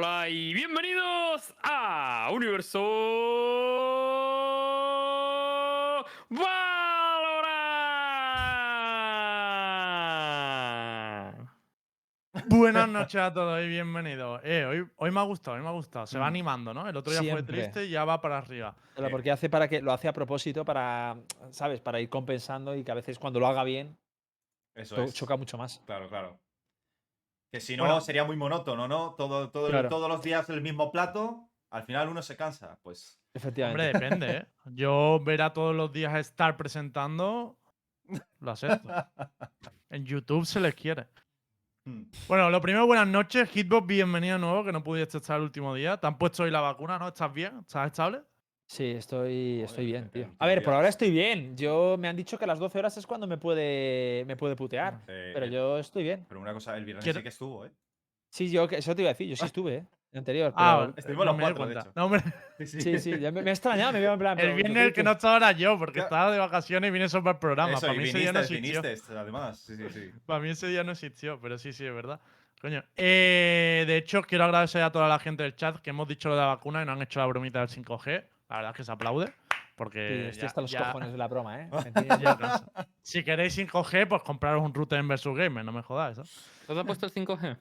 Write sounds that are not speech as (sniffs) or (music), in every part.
Hola y bienvenidos a Universo Valorant. Buenas noches a todos y bienvenidos. Eh, hoy, hoy me ha gustado, hoy me ha gustado. Se va Mm. animando, ¿no? El otro día Siempre. fue triste y ya va para arriba. Pero Eh. porque hace para que lo hace a propósito para, ¿sabes? Para ir compensando y que a veces cuando lo haga bien Eso es. choca mucho más. Claro, claro. Que si no, Bueno. sería muy monótono, ¿no? Todo, todo, Claro. Todos los días el mismo plato, al final uno se cansa. Pues Efectivamente. Hombre, depende, ¿eh? (laughs) Yo ver a todos los días estar presentando, lo acepto. (laughs) En YouTube se les quiere. hmm, Bueno, lo primero, buenas noches. Hitbox, bienvenido nuevo, que no pudiste estar el último día. Te han puesto hoy la vacuna, ¿no? ¿Estás bien? ¿Estás estable? Sí, estoy, estoy bien, tío. A ver, por ahora estoy bien. Yo me han dicho que a las 12 horas es cuando me puede, me puede putear. eh, Pero eh, yo estoy bien. Pero una cosa, el viernes Quiero- sí que estuvo, ¿eh? Sí, yo que- eso te iba a decir. Yo sí estuve, ¿eh? El anterior. Ah, pero-. Estuvimos no los me di cuatro, de cuenta. hecho. No, hombre, Sí, sí, ya me, me ha extrañado, me veo en plan. el pero, viernes el que no estaba era yo, porque estaba de vacaciones y vine solo para el programa. Eso, para y mí ese día no viniste, existió. viniste, además. Sí, sí, sí. (laughs) Para mí ese día no existió, pero sí, sí, es verdad. Coño. Eh, de hecho, quiero agradecer a toda la gente del chat que hemos dicho lo de la vacuna y no han hecho la bromita del 5G. La verdad es que se aplaude. Sí, Porque estoy ya- hasta los ya- cojones de la broma, ¿eh? (laughs) Si queréis 5G, pues compraros un router en Versus Gamer, no me jodáis. ¿eh? ¿Te has puesto el 5G?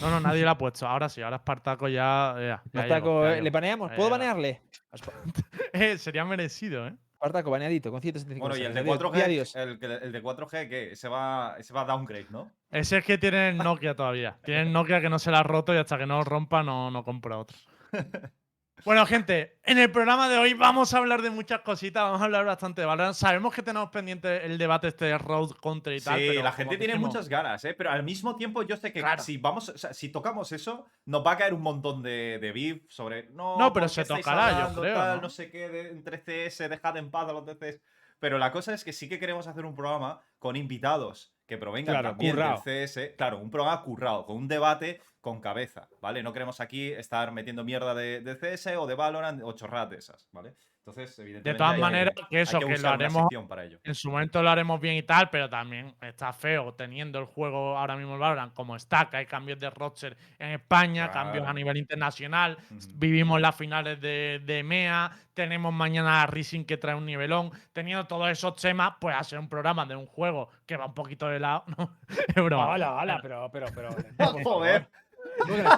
No, no, nadie lo ha puesto. Ahora sí, ahora Espartaco ya. ya, ya Espartaco, ¿eh? ¿Le baneamos? Ya ¿Puedo banearle? (laughs) Eh, sería merecido, ¿eh? Espartaco, baneadito, con 175 Bueno, y el de mensajes. Adiós, 4G, di adiós. el, el de 4G, que se va, se va a downgrade, ¿no? Ese es que tiene el Nokia todavía. Tiene el Nokia que no se la ha roto y hasta que no lo rompa no, no compra otro. (laughs) Bueno, gente, en el programa de hoy vamos a hablar de muchas cositas, vamos a hablar bastante de Valorant. Sabemos que tenemos pendiente el debate este de Road contra y tal. Sí, pero la gente tiene muchas ganas, ¿eh? Pero al mismo tiempo yo sé que Claro. si vamos, o sea, si tocamos eso, nos va a caer un montón de, de beef sobre. No, No, pero ¿por qué se tocará, yo creo, tal, ¿no? ¿no? sé qué, de- entre CS, dejad en paz a los DCs. Pero la cosa es que sí que queremos hacer un programa con invitados que provengan Claro, también currao. del CS. Claro, un programa currado, con un debate con cabeza, ¿vale? No queremos aquí estar metiendo mierda de, de CS o de Valorant o chorradas de esas, ¿vale? Entonces, evidentemente. De todas maneras, que eso, que, lo haremos para ello. en su momento lo haremos bien y tal, pero también está feo teniendo el juego ahora mismo el Valorant como está, que hay cambios de roster en España, cambios a nivel internacional, vivimos las finales de, de MEA, tenemos mañana a Rising que trae un nivelón, teniendo todos esos temas, pues hacer un programa de un juego que va un poquito de lado, ¿no? (laughs) Es broma. Hola, hola, pero, pero, pero. (laughs) Joder.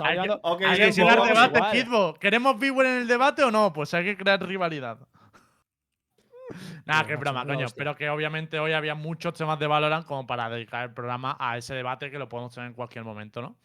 Hay que- Ok, Hay que crear pues, debate. Hitbo. ¿Queremos viewer en el debate o no? Pues hay que crear rivalidad. (laughs) Nada, macho, broma, coño. hostia. Pero que obviamente hoy había muchos temas de Valorant como para dedicar el programa a ese debate que lo podemos tener en cualquier momento, ¿no?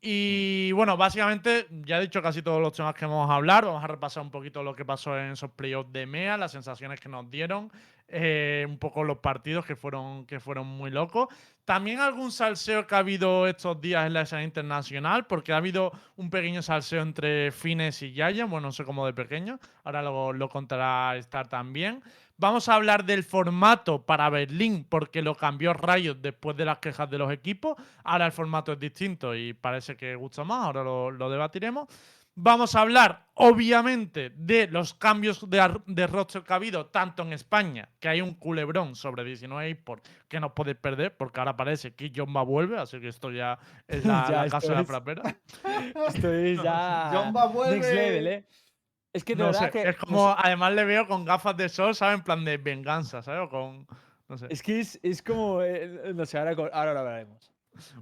Y bueno, básicamente ya he dicho casi todos los temas que vamos a hablar. Vamos a repasar un poquito lo que pasó en esos playoffs de MEA, las sensaciones que nos dieron, eh, un poco los partidos que fueron, que fueron muy locos. También algún salseo que ha habido estos días en la escena internacional, porque ha habido un pequeño salseo entre Fines y Yaya, bueno, no sé cómo de pequeño, ahora lo, lo contará Star también. Vamos a hablar del formato para Berlín, porque lo cambió Riot después de las quejas de los equipos. Ahora el formato es distinto y parece que gusta más, ahora lo debatiremos. Vamos a hablar, obviamente, de los cambios de, de roster que ha habido, tanto en España, que hay un culebrón sobre 19 eSports que no podéis perder, porque ahora parece que Jomba vuelve, así que esto ya es la, (laughs) Ya, la casa de la frapera. (laughs) Esto es (laughs) ya. Jomba vuelve. Next level, ¿eh? Es que de No verdad sé, que. es como, además le veo con gafas de sol, ¿sabes? En plan de venganza, ¿sabes? O con, no sé. Es que es, es como. eh, no sé, ahora, ahora lo hablaremos.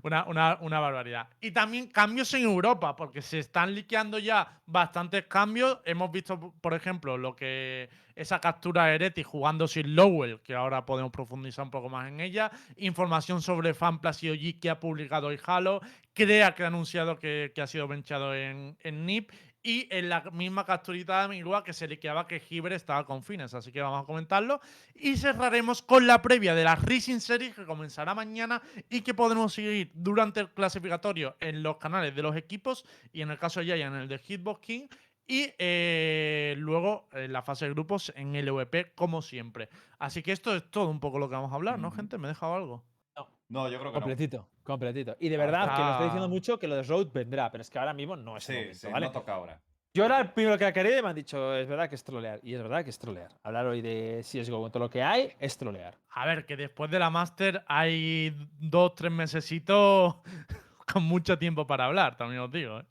Una, una- barbaridad. Y también cambios en Europa, porque se están liqueando ya bastantes cambios. Hemos visto, por ejemplo, lo que esa captura de Ereti jugando sin Lowell, que ahora podemos profundizar un poco más en ella. Información sobre Fanplas y OG que ha publicado hoy Halo. Crea que ha anunciado que, ha sido benchado en, en NIP. Y en la misma capturita de Amigua que se liqueaba que Gibre estaba con fines. Así que vamos a comentarlo. Y cerraremos con la previa de la Racing Series que comenzará mañana y que podremos seguir durante el clasificatorio en los canales de los equipos y en el caso de Yaya en el de Hitbox King y eh, luego en la fase de grupos en LVP como siempre. Así que esto es todo un poco lo que vamos a hablar, ¿no, gente? ¿Me he dejado algo? No, yo creo que no. Completito, completito. Y de verdad que lo estoy diciendo mucho que lo de Road vendrá, pero es que ahora mismo no es el Sí, momento, sí, ¿vale? no toca ahora. Yo era el primero que quería y me han dicho, es verdad que es trolear. Y es verdad que es trolear. Hablar hoy de CSGO con todo lo que hay es trolear. A ver, que después de la Master hay dos, tres mesecitos (laughs) con mucho tiempo para hablar, también os digo. ¿eh?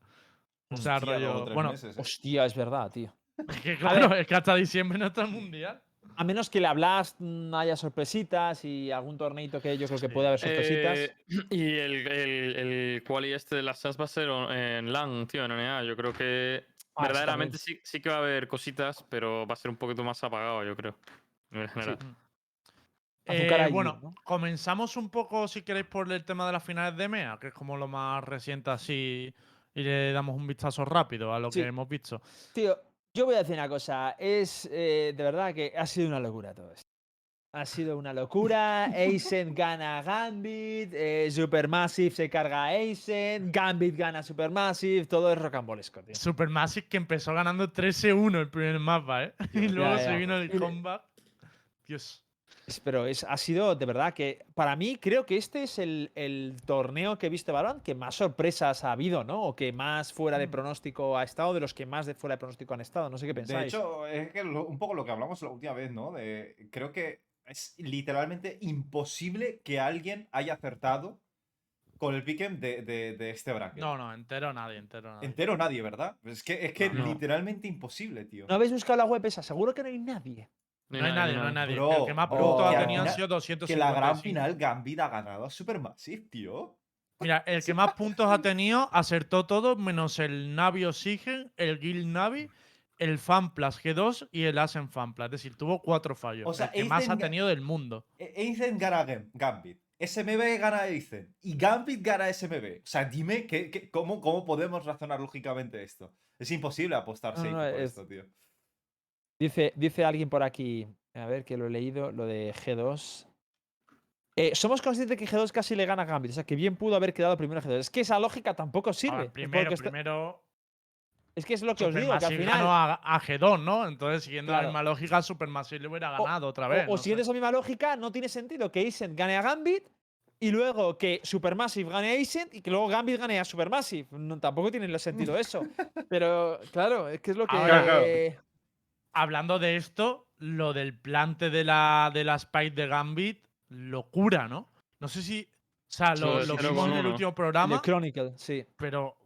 O sea, Hostia, rollo. Bueno, meses, ¿eh? Hostia, es verdad, tío. es (laughs) que claro, es que hasta diciembre no está el mundial. A menos que le hablas, mm, haya sorpresitas y algún torneito que yo creo que Sí. puede haber sorpresitas. Eh, y el, el, el quali este de las SAS va a ser en LAN, tío, en NA. Yo creo que Ah, verdaderamente sí, sí que va a haber cositas, pero va a ser un poquito más apagado, yo creo. En general. Azúcar Eh, allí, bueno, ¿no? comenzamos un poco, si queréis, por el tema de las finales de MEA, que es como lo más reciente así, y le damos un vistazo rápido a lo Sí. que hemos visto. Tío, yo voy a decir una cosa. Es eh, de verdad que ha sido una locura todo esto. Ha sido una locura. Aizen (laughs) gana Gambit. eh, Supermassive se carga a Aizen. Gambit gana Supermassive. Todo es rocambolesco, tío. Supermassive que empezó ganando 13-1 el primer mapa, ¿eh? (laughs) Y luego ya. se vino el comeback. Dios. Pero es, ha sido de verdad que para mí creo que este es el, el torneo que he visto de Valorant que más sorpresas ha habido, ¿no? O que más fuera de Mm. pronóstico ha estado, de los que más de fuera de pronóstico han estado. No sé qué pensáis. De hecho, es que lo- un poco lo que hablamos la última vez, ¿no? De, creo que es literalmente imposible que alguien haya acertado con el pick'em de, de, de este bracket. No, no, entero nadie, entero nadie. Entero nadie, ¿verdad? Es que es que No. literalmente imposible, tío. ¿No habéis buscado la web esa? Seguro que no hay nadie. No hay nadie, no hay nadie. Bro, el que más puntos ha tenido han sido 255. Que la gran final Gambit ha ganado a Supermassive, tío. Mira, el que más puntos ha tenido acertó todo menos el Navi Oxygen, el Guild Navi, el FanPlus G2 y el Asen FanPlus. Es decir, tuvo cuatro fallos. O sea, el que más ha tenido del mundo. E- Aizen gana Gam- Gambit. SMB gana Aizen. Y Gambit gana SMB. O sea, dime que, que- cómo, cómo podemos razonar lógicamente esto. Es imposible apostar No, por es- esto, tío. Dice, dice alguien por aquí, a ver que lo he leído, lo de G2. Eh, somos conscientes de que G2 casi le gana a Gambit, o sea que bien pudo haber quedado primero G2. Es que esa lógica tampoco sirve. ver, primero, primero. es que es lo que os digo, que al final. ganó a, a G2, ¿no? Entonces, siguiendo Claro. la misma lógica, Supermassive le hubiera O- ganado otra vez. o no siguiendo esa misma lógica, no tiene sentido que Aizen gane a Gambit y luego que Supermassive gane a Aizen y que luego Gambit gane a Supermassive. No, tampoco tiene sentido eso. (laughs) Pero claro, es que es lo que. Ahora, claro. Hablando de esto, lo del plante de la, de la Spike de Gambit, locura, ¿no? No sé si. O sea, lo, Sí, lo vimos con en el último The programa. Chronicle, sí. pero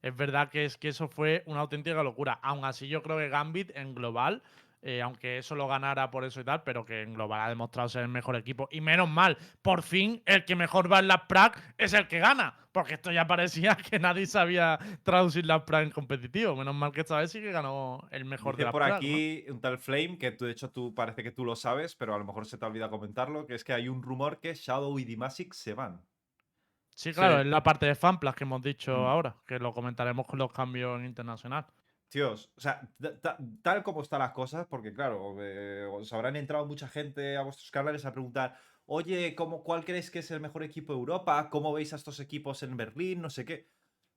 es verdad que es que eso fue una auténtica locura. Aún así, yo creo que Gambit en global, eh, aunque eso lo ganara por eso y tal, pero que en global ha demostrado ser el mejor equipo. Y menos mal, por fin el que mejor va en las prac es el que gana. Porque esto ya parecía que nadie sabía traducir las prac en competitivo. Menos mal que esta vez sí que ganó el mejor de Dice las por aquí un tal Flame, que tú, de hecho tú parece que tú lo sabes, pero a lo mejor se te olvida comentarlo, que es que hay un rumor que Shadow y Dimasic se van. Sí, claro, Sí. es la parte de fanplas que hemos dicho Mm. ahora, que lo comentaremos con los cambios en internacional. Tíos, o sea, ta- ta- tal como están las cosas, porque claro, eh, os habrán entrado mucha gente a vuestros canales a preguntar, oye, ¿cómo, ¿cuál crees que es el mejor equipo de Europa? ¿Cómo veis a estos equipos en Berlín? No sé qué.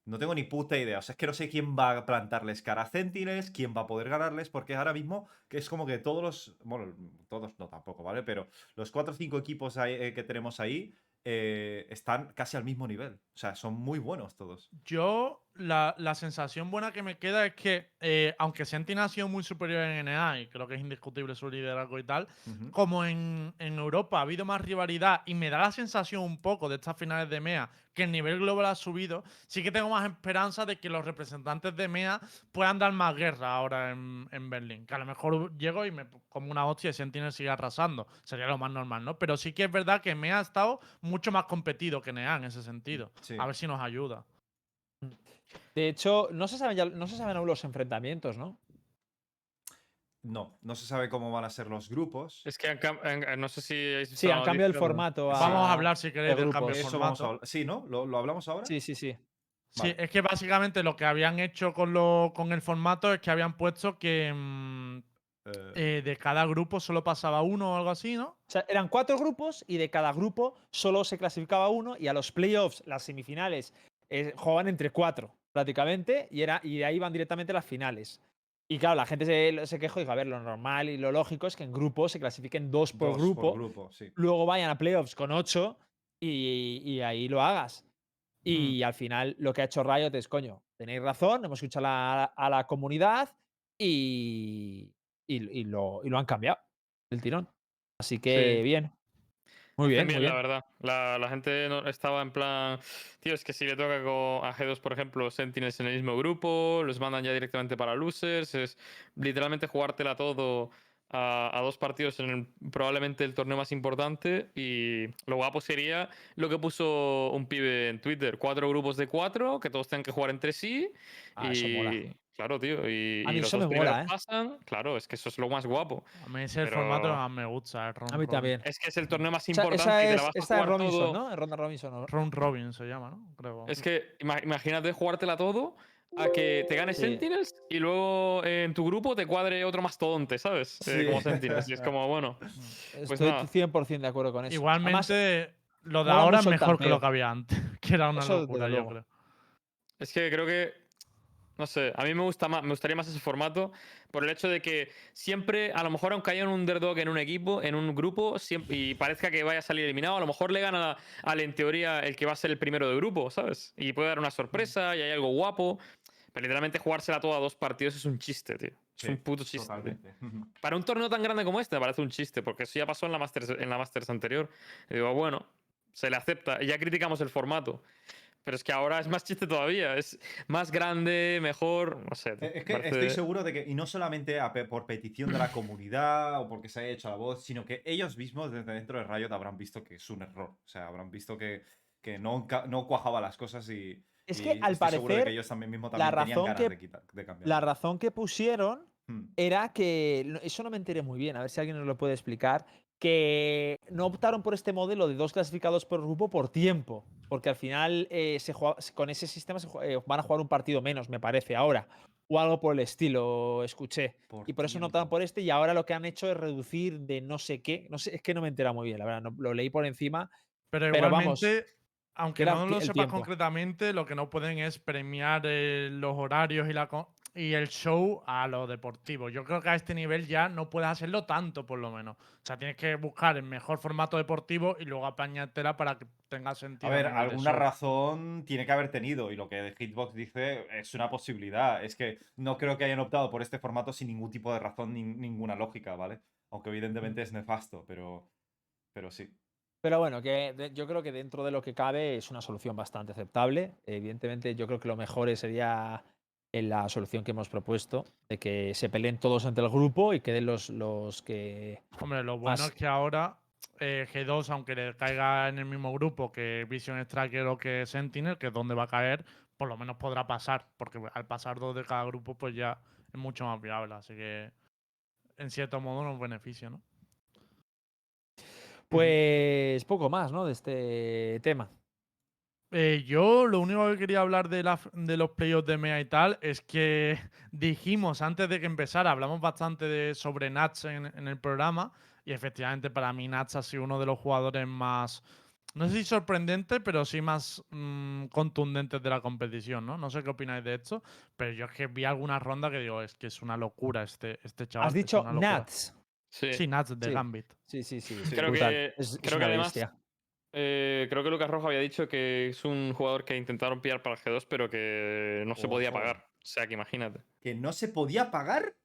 No tengo ni puta idea. O sea, es que no sé quién va a plantarles cara a Sentinels, quién va a poder ganarles, porque ahora mismo que es como que todos los. Bueno, todos no tampoco, ¿vale? Pero los 4 o 5 equipos eh, que tenemos ahí eh, están casi al mismo nivel. O sea, son muy buenos todos. Yo, la, la sensación buena que me queda es que, eh, aunque Sentinel ha sido muy superior en NA, y creo que es indiscutible su liderazgo y tal, como en, en Europa ha habido más rivalidad y me da la sensación un poco de estas finales de MEA que el nivel global ha subido, sí que tengo más esperanza de que los representantes de MEA puedan dar más guerra ahora en, en Berlín. Que a lo mejor llego y me como una hostia y Sentinel sigue arrasando. Sería lo más normal, ¿no? Pero sí que es verdad que MEA ha estado mucho más competido que NEA en ese sentido. Sí. A ver si nos ayuda. De hecho, no se saben, ya- no se saben aún los enfrentamientos, ¿no? No, no se sabe cómo van a ser los grupos. Es que han han- no sé si. habéis Sí, han cambiado el formato. Vamos a hablar, si queréis, del cambio de Eso vamos a formato. hablar. Sí, ¿no? ¿Lo, lo hablamos ahora? Sí, sí, sí. Sí, es que básicamente lo que habían hecho con, lo, con el formato es que habían puesto que mm, Eh, eh, de cada grupo solo pasaba uno o algo así, ¿no? O sea, eran cuatro grupos y de cada grupo solo se clasificaba uno y a los playoffs, las semifinales, eh, jugaban entre cuatro prácticamente y, era, y de ahí van directamente las finales. Y claro, la gente se, se quejó y dijo, a ver, lo normal y lo lógico es que en grupos se clasifiquen dos por dos grupo, grupo, sí. luego vayan a playoffs con ocho y, y ahí lo hagas. Y al final lo que ha hecho Riot es, coño, tenéis razón, hemos escuchado a la, a la comunidad y, y, y lo, y lo han cambiado del tirón. Así que Sí. bien. Muy bien, muy bien, la verdad. La, la gente estaba en plan. Tío, es que si le toca a G2, por ejemplo, Sentinels en el mismo grupo, los mandan ya directamente para losers. Es literalmente jugártela todo a, a dos partidos en el- probablemente el torneo más importante. Y lo guapo sería lo que puso un pibe en Twitter: cuatro grupos de cuatro, que todos tengan que jugar entre sí. Ah, y. claro, tío. Y, A y mí los eso dos me mola, ¿eh? pasan. Claro, es que eso es lo más guapo. A mí ese es el Pero- formato que más me gusta, el A mí robin. también. Es que es el torneo más Esa, importante esa y te es, la vas a esta es Robinson, todo. ¿no? Ronda Robinson. ¿no? Round robin se llama, ¿no? Creo. Es que ima- imagínate jugártela todo a que te gane Sí. Sentinels y luego eh, en tu grupo te cuadre otro mastodonte, ¿sabes? Eh, Sí. como Sentinels. Y es (laughs) como, bueno, Estoy Pues nada. 100% de acuerdo con eso. Además, Igualmente, lo de ahora es mejor que lo que había antes, (laughs) que era una Eso, locura, yo creo. es que creo que. No sé, a mí me gusta más, me gustaría más ese formato por el hecho de que siempre, a lo mejor aunque haya un underdog en un equipo, en un grupo, siempre, y parezca que vaya a salir eliminado, a lo mejor le gana al en teoría el que va a ser el primero de grupo, ¿sabes? Y puede dar una sorpresa y hay algo guapo. Pero literalmente jugársela toda a dos partidos es un chiste, tío. Es Sí, un puto chiste. (laughs) Para un torneo tan grande como este me parece un chiste, porque eso ya pasó en la Masters, en la Masters anterior. Y digo, bueno, se le acepta. Y ya criticamos el formato. Pero es que ahora es más chiste todavía. Es más grande, mejor. No sé. Eh, Es que parece- estoy seguro de que, y no solamente por petición de la comunidad o porque se haya hecho la voz, sino que ellos mismos desde dentro de Riot habrán visto que es un error. O sea, habrán visto que, que no, no cuajaba las cosas y. Es y que, al estoy seguro de parecer, que ellos también mismos la también tenían razón ganas que- de, quitar- de cambiar. la razón que pusieron Hmm. era que, eso no me enteré muy bien, a ver si alguien nos lo puede explicar, que no optaron por este modelo de dos clasificados por grupo por tiempo, porque al final eh, se juega- con ese sistema se eh, van a jugar un partido menos, me parece, ahora, o algo por el estilo, escuché. y por eso no optaron por este y ahora lo que han hecho es reducir de no sé qué, no sé, es que no me entera muy bien, la verdad, no- lo leí por encima. Pero Pero vamos, igualmente, aunque era no lo sepas tiempo. concretamente, lo que no pueden es premiar eh, los horarios y, la, y el show a lo deportivo. Yo creo que a este nivel ya no puedes hacerlo tanto, por lo menos. O sea, tienes que buscar el mejor formato deportivo y luego apañártela para que tenga sentido. A ver, alguna show. razón tiene que haber tenido y lo que Hitbox dice es una posibilidad. Es que no creo que hayan optado por este formato sin ningún tipo de razón ni ninguna lógica, ¿vale? Aunque evidentemente es nefasto, pero, pero sí. Pero bueno, que yo creo que dentro de lo que cabe es una solución bastante aceptable. Evidentemente, yo creo que lo mejor sería en la solución que hemos propuesto, de que se peleen todos entre el grupo y queden los, los que... Hombre, lo bueno más- es que ahora eh, G2, aunque le caiga en el mismo grupo que Vision Striker o que Sentinel, que es donde va a caer, por lo menos podrá pasar, porque al pasar dos de cada grupo, pues ya es mucho más viable. Así que, en cierto modo, nos beneficia, ¿no? Pues poco más, ¿no? De este tema. Eh, yo lo único que quería hablar de, la f- de los playoffs de MEA y tal es que (laughs) dijimos antes de que empezara, hablamos bastante de, sobre Nats en, en el programa y efectivamente para mí Nats ha sido uno de los jugadores más, no sé si sorprendente, pero sí más mm, contundentes de la competición, ¿no? No sé qué opináis de esto, pero yo es que vi alguna ronda que digo, es que es una locura este, este chaval. Has dicho. Nats. Sí. Sí, Nats de Sí. Gambit. Sí, sí, sí. Sí. Creo brutal. que- Es- es creo que una además- bestia. Eh, creo que Lucas Rojo había dicho que es un jugador que intentaron pillar para el G2, pero que no se podía Ojo. pagar. O sea, que imagínate. ¿Que no se podía pagar?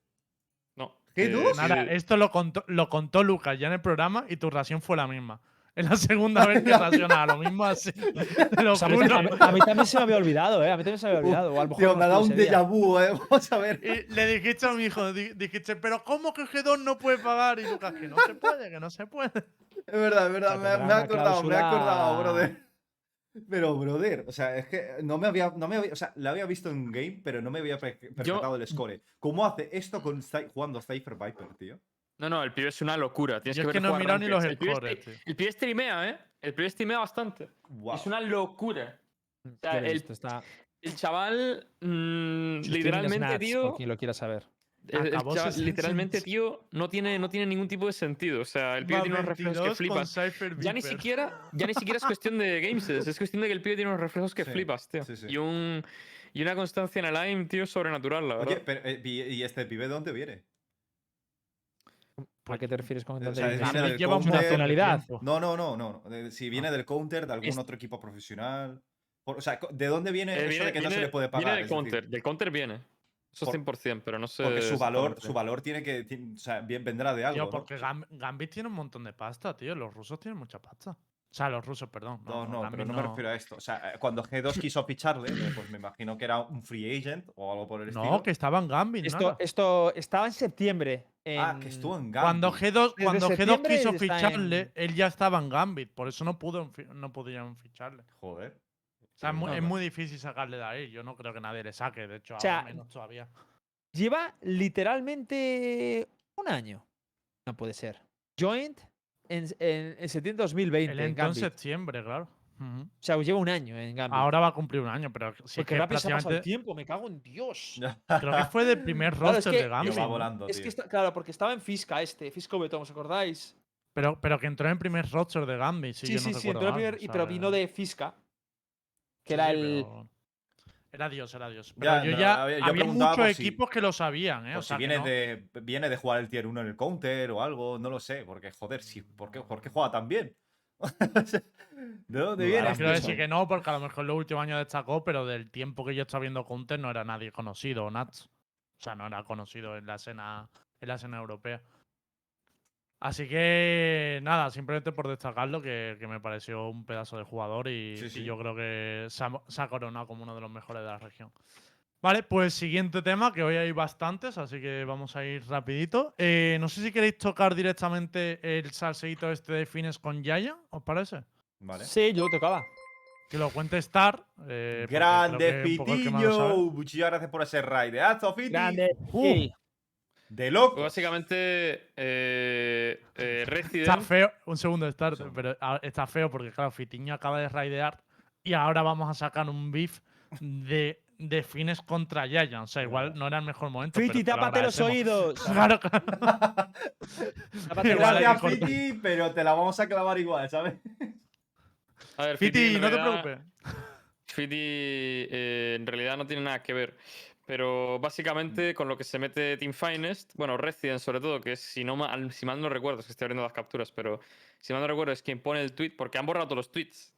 No. ¿G2? que- Nada, esto lo contó, lo contó Lucas ya en el programa y tu ración fue la misma. Es la segunda vez que racionaba lo mismo así. Te (laughs) lo O sea, a, mí, juro. a mí- a mí también se me había olvidado, ¿eh? A mí también se me había olvidado. O a lo mejor Tío, no me ha dado un déjà vu, ¿eh? (laughs) Vamos a ver. Y le dijiste a mi hijo, di- dijiste, pero ¿cómo que G2 no puede pagar? Y Lucas, que no se puede, que no se puede. Es verdad, es verdad. Me, me he una acordado, me he acordado, brother. Pero, brother, o sea, es que no me había, no me había, o sea, la había visto en game, pero no me había per- percatado del score. ¿Cómo hace esto con jugando Cypher Viper, tío? No, no, el pibe es una locura. Tienes Yo que es ver que no he mirado ni los el pibe, scores, tío. el pibe streamea, ¿eh? El pibe streamea bastante. Wow. Es una locura. Sea, he el- visto, está- El chaval, mm, literalmente, tío. Quien lo quiera saber. el- el Acabó chaval, 60 literalmente, tío, no tiene, no tiene ningún tipo de sentido. O sea, el pibe Va tiene unos reflejos que 22 con flipas. Ya ni siquiera, ya ni siquiera es (laughs) cuestión de gameses, es cuestión de que el pibe tiene unos reflejos que Sí, flipas, tío. sí, sí. Y un y una constancia en el aim, tío, sobrenatural, la verdad. Oye, pero, eh, ¿y y este pibe de dónde viene? ¿A qué te refieres con O sea, viene del lleva un counter. montón de Nacionalidad. No, no, no, no. De- Si viene del counter, de algún Es- otro equipo profesional. Por- o sea, ¿de dónde viene Eh, eso viene, de que no se viene- le puede viene pagar? del Es decir, counter, del counter viene. Eso Por- 100%, pero no sé. Porque su valor, su valor tiene que. o sea, bien vendrá de algo. Tío, ¿no? porque Gam- Gambit tiene un montón de pasta, tío. Los rusos tienen mucha pasta. O sea, los rusos, perdón. No, no, pero no me refiero a esto. O sea, eh, cuando G2 (laughs) quiso ficharle, eh, pues me imagino que era un free agent o algo por el No, estilo. que estaba en Gambit. Esto, nada. esto estaba en septiembre. Ah, que estuvo en Gambit. Cuando G2, Desde cuando G2 septiembre quiso ficharle, en- él ya estaba en Gambit. Por eso no, pudo, no podían ficharle. Joder. O sea, es muy, no, es no. muy difícil sacarle de ahí. Yo no creo que nadie le saque. De hecho, O sea, ahora menos todavía. Lleva literalmente un año. No puede ser. Joint en, en, en septiembre de 2020. Él en entró en septiembre, claro. O sea, lleva un año en Gambit. Ahora va a cumplir un año, pero sí Porque que rápido se ha pasado el prácticamente. tiempo, me cago en Dios. (laughs) Creo que fue del primer Claro, es roster que- de Gambit. Va volando, Es tío. que está, claro, porque estaba en Fisca este, Fisco Beton, ¿os acordáis? Pero, pero que entró en primer roster de Gambit. Si Sí, yo sí, no sí, recuerdo entró el mal, primer, y- pero vino de Fisca. Que Sí, era sí, el. pero- Era Dios, era Dios. Ya, Pero yo no, ya. a ver, yo había muchos si- equipos que lo sabían, ¿eh? O o si sea, que viene, no- de, viene de jugar el tier 1 en el counter o algo, no lo sé. Porque, joder, sí, ¿por, qué, ¿por qué juega tan bien? (laughs) ¿De dónde Vale, viene? quiero decir que no, porque a lo mejor en los últimos años destacó, pero del tiempo que yo estaba viendo Counter no era nadie conocido, o Nats. O sea, no era conocido en la escena, en la escena europea. Así que nada, simplemente por destacarlo, que, que me pareció un pedazo de jugador y, Sí, y sí. yo creo que se ha, se ha coronado como uno de los mejores de la región. Vale, pues siguiente tema, que hoy hay bastantes, así que vamos a ir rapidito. Eh, no sé si queréis tocar directamente el salseíto este de Fines con Yaya, ¿os parece? Vale. Sí, yo lo tocaba. Que lo cuente Star. eh, Grande creo que es un poco el que más lo sabe. Fitiño. Muchas gracias por ese raideazo, Fiti. Grande. Uh, Sí. De loco. Pues básicamente, eh, eh, Resident. Está feo, un segundo Star, segundo. pero ah, está feo porque claro, Fitiño acaba de raidear y ahora vamos a sacar un beef de, de Fines contra Giant. O sea, igual no era el mejor momento. Fiti, tápate los oídos. (laughs) Claro, claro. Gracias. Fiti, pero te la vamos a clavar igual, ¿sabes? A ver, Fiti, en no te preocupes. Fiti eh, en realidad no tiene nada que ver. Pero básicamente con lo que se mete Team Finest, bueno, Resident sobre todo, que es, si, no mal, si mal no recuerdo, es que estoy abriendo las capturas, pero si mal no recuerdo es quien pone el tweet, porque han borrado todos los tweets.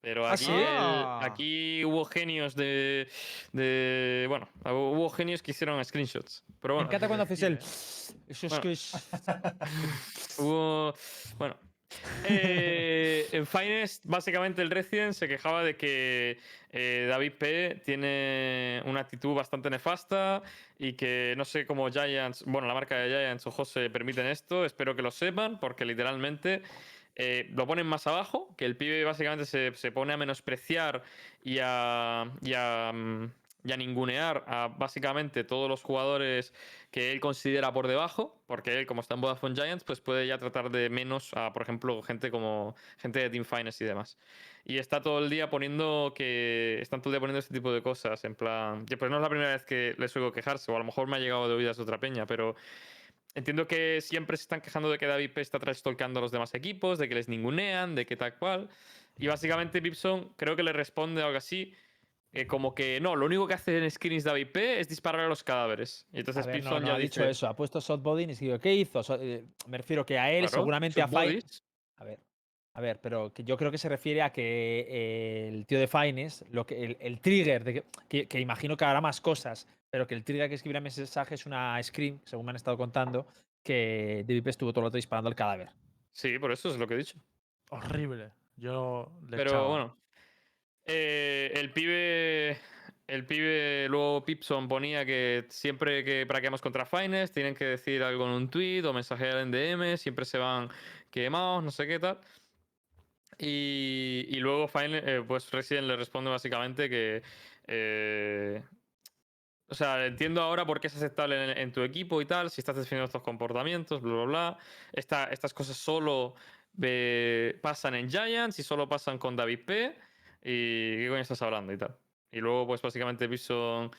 Pero ¿Ah, aquí, sí? el- Ah. aquí hubo genios de, de. Bueno, hubo genios que hicieron screenshots. Pero Me bueno, encanta cuando haces el. (sniffs) Eso es Bueno. que es. (laughs) (laughs) Hubo. Bueno. Eh, en Finest, básicamente el Resident se quejaba de que eh, David P tiene una actitud bastante nefasta y que no sé cómo Giants, bueno, la marca de Giants o Jose permiten esto, espero que lo sepan, porque literalmente eh, lo ponen más abajo, que el pibe básicamente se, se pone a menospreciar y a, y a, mm, y a ningunear a básicamente todos los jugadores que él considera por debajo, porque él, como está en Vodafone Giants, pues puede ya tratar de menos a, por ejemplo, gente como gente de Team Finest y demás. Y está todo el día poniendo que. Están todo el día poniendo este tipo de cosas. En plan. Pues no es la primera vez que les oigo quejarse, o a lo mejor me ha llegado de oídas de otra peña, pero. Entiendo que siempre se están quejando de que David P está trastolcando a los demás equipos, de que les ningunean, de que tal cual. Y básicamente Gibson creo que le responde algo así. Eh, como que no, lo único que hace en screens David P es disparar a los cadáveres. Y entonces ver, no, no ya ha dicho dice, eso. Ha puesto softbody y ¿qué hizo? So- eh, me refiero que a él, Claro, seguramente a shoot Fine. bodies. A ver, a ver, pero que yo creo que se refiere a que eh, el tío de Fines, lo que, el, el trigger, de que, que, que imagino que hará más cosas, pero que el trigger que escribirá mensaje es una screen, según me han estado contando, que DVP estuvo todo el rato disparando al cadáver. Sí, por eso es lo que he dicho. Horrible. Yo le Pero echaba. bueno. Eh, el pibe. El pibe, luego Pipson ponía que siempre que praqueamos contra Finest tienen que decir algo en un tweet o mensajear en DM, siempre se van quemados, no sé qué tal. Y, y luego Fine- eh, pues Resident le responde básicamente que. eh, o sea, entiendo ahora por qué es aceptable en, tu equipo y tal, si estás definiendo estos comportamientos, bla, bla, bla. Esta- estas cosas solo pasan en Giants y solo pasan con David P. ¿Y qué coño estás hablando y tal? Y luego, pues básicamente Bison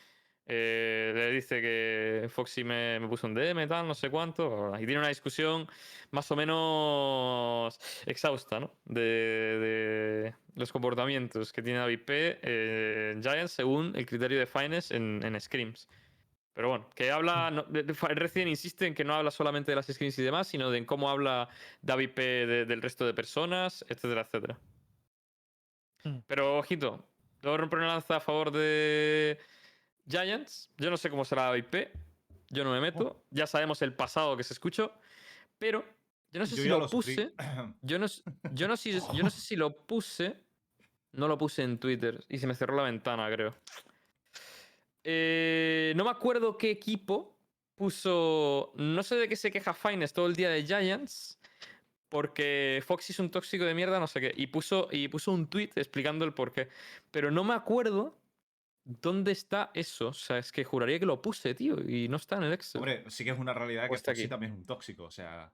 eh, le dice que Foxy me, me puso un DM tal, no sé cuánto. Y tiene una discusión más o menos exhausta, ¿no? De, de los comportamientos que tiene David P. eh, Giants según el criterio de Finest en, en Scrims. Pero bueno, que habla. no- de- Resident insiste en que no habla solamente de las screens y demás, sino de en cómo habla David P. de- del resto de personas, etcétera, etcétera. Mm. Pero ojito, debo romper una lanza a favor de, Giants. Yo no sé cómo será la IP. Yo no me meto. Ya sabemos el pasado que se escuchó. Pero yo no sé Yo si lo, puse. (clears throat) Yo no, yo, no sé, yo no sé si lo puse. No lo puse en Twitter. Y se me cerró la ventana, creo. Eh, no me acuerdo qué equipo puso. No sé de qué se queja Fines todo el día de Giants. Porque Foxy es un tóxico de mierda, no sé qué. Y puso, y puso un tweet explicando el porqué. Pero no me acuerdo dónde está eso. O sea, es que juraría que lo puse, tío. Y no está en el Excel. Hombre, sí que es una realidad que está Foxy aquí. también es un tóxico, o sea.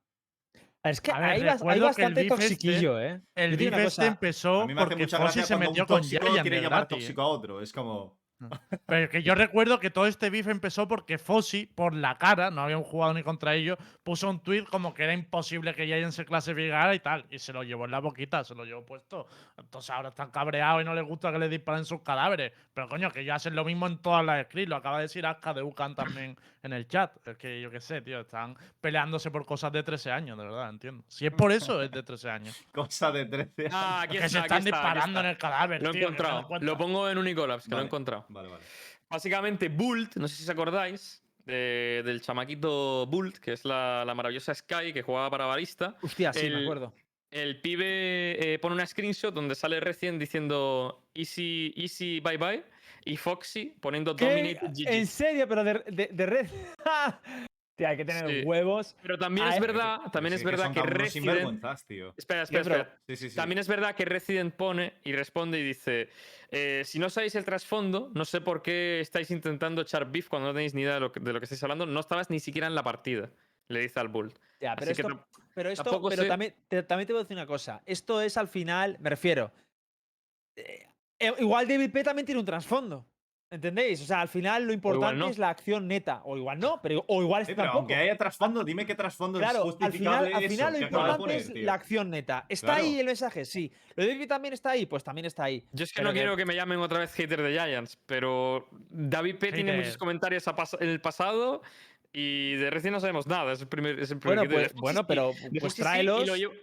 Es que ver, hay, bastante este- toxiquillo, ¿eh? El beef este empezó A mí me hace porque gracia se cuando metió un con tóxico Giant quiere llamar tóxico a otro. Es como. (laughs) Pero que yo recuerdo que todo este beef empezó porque Fossi, por la cara, no habían jugado ni contra ellos, puso un tweet como que era imposible que Giant se clasificara y tal. Y se lo llevó en la boquita, se lo llevó puesto. Entonces ahora están cabreados y no les gusta que les disparen sus cadáveres. Pero coño, que ellos hacen lo mismo en todas las scripts. Lo acaba de decir Aska de Ucan también en el chat. Es que yo qué sé, tío, están peleándose por cosas de 13 años, de verdad, entiendo. Si es por eso, es de 13 años. (laughs) Cosa de 13 años. Ah, aquí que se aquí están está, disparando en el cadáver, Lo he tío, encontrado. cuenta. Lo pongo en Unicolabs, que lo he encontrado. Vale, vale. Básicamente, Bult, no sé si os acordáis, de- del chamaquito Bult, que es la, la maravillosa Sky que jugaba para Barista. Hostia, sí, me acuerdo. El pibe eh, pone una screenshot donde sale recién diciendo easy, easy, bye bye. Y Foxy poniendo ¿Qué? dominated GG. ¿En serio? Pero de, de, de red. (laughs) Tío, hay que tener Sí. huevos. Pero también es verdad, también Sí, es verdad que, unos Resident. sinvergüenzas, tío. Espera, espera, espera. Sí, sí, sí. También es verdad que Resident pone y responde y dice: eh, Si no sabéis el trasfondo, no sé por qué estáis intentando echar beef cuando no tenéis ni idea de lo que, de lo que estáis hablando. No estabas ni siquiera en la partida, le dice al Bull. Ya, pero Así que esto, pero, esto, pero sé- también, te, también te voy a decir una cosa. Esto es al final, me refiero. eh, igual David P también tiene un trasfondo. ¿Entendéis? O sea, al final lo importante no. es la acción neta. O igual no, pero o igual es Sí, pero tampoco. aunque haya trasfondo, dime qué trasfondo es Claro, al justificable final, al eso final lo que acaba de importante poner, es tío. la acción neta. ¿Está Claro. ahí el mensaje? Sí. ¿Lo de David también está ahí? Pues también está ahí. Yo es que Pero no quiero que me llamen otra vez hater de Giants, pero David P tiene muchos Hater. comentarios en el pasado y de recién no sabemos nada. Es el primer, es el primer Bueno, hater. Pues, bueno, pero pues sí, y tráelos. lo llevo-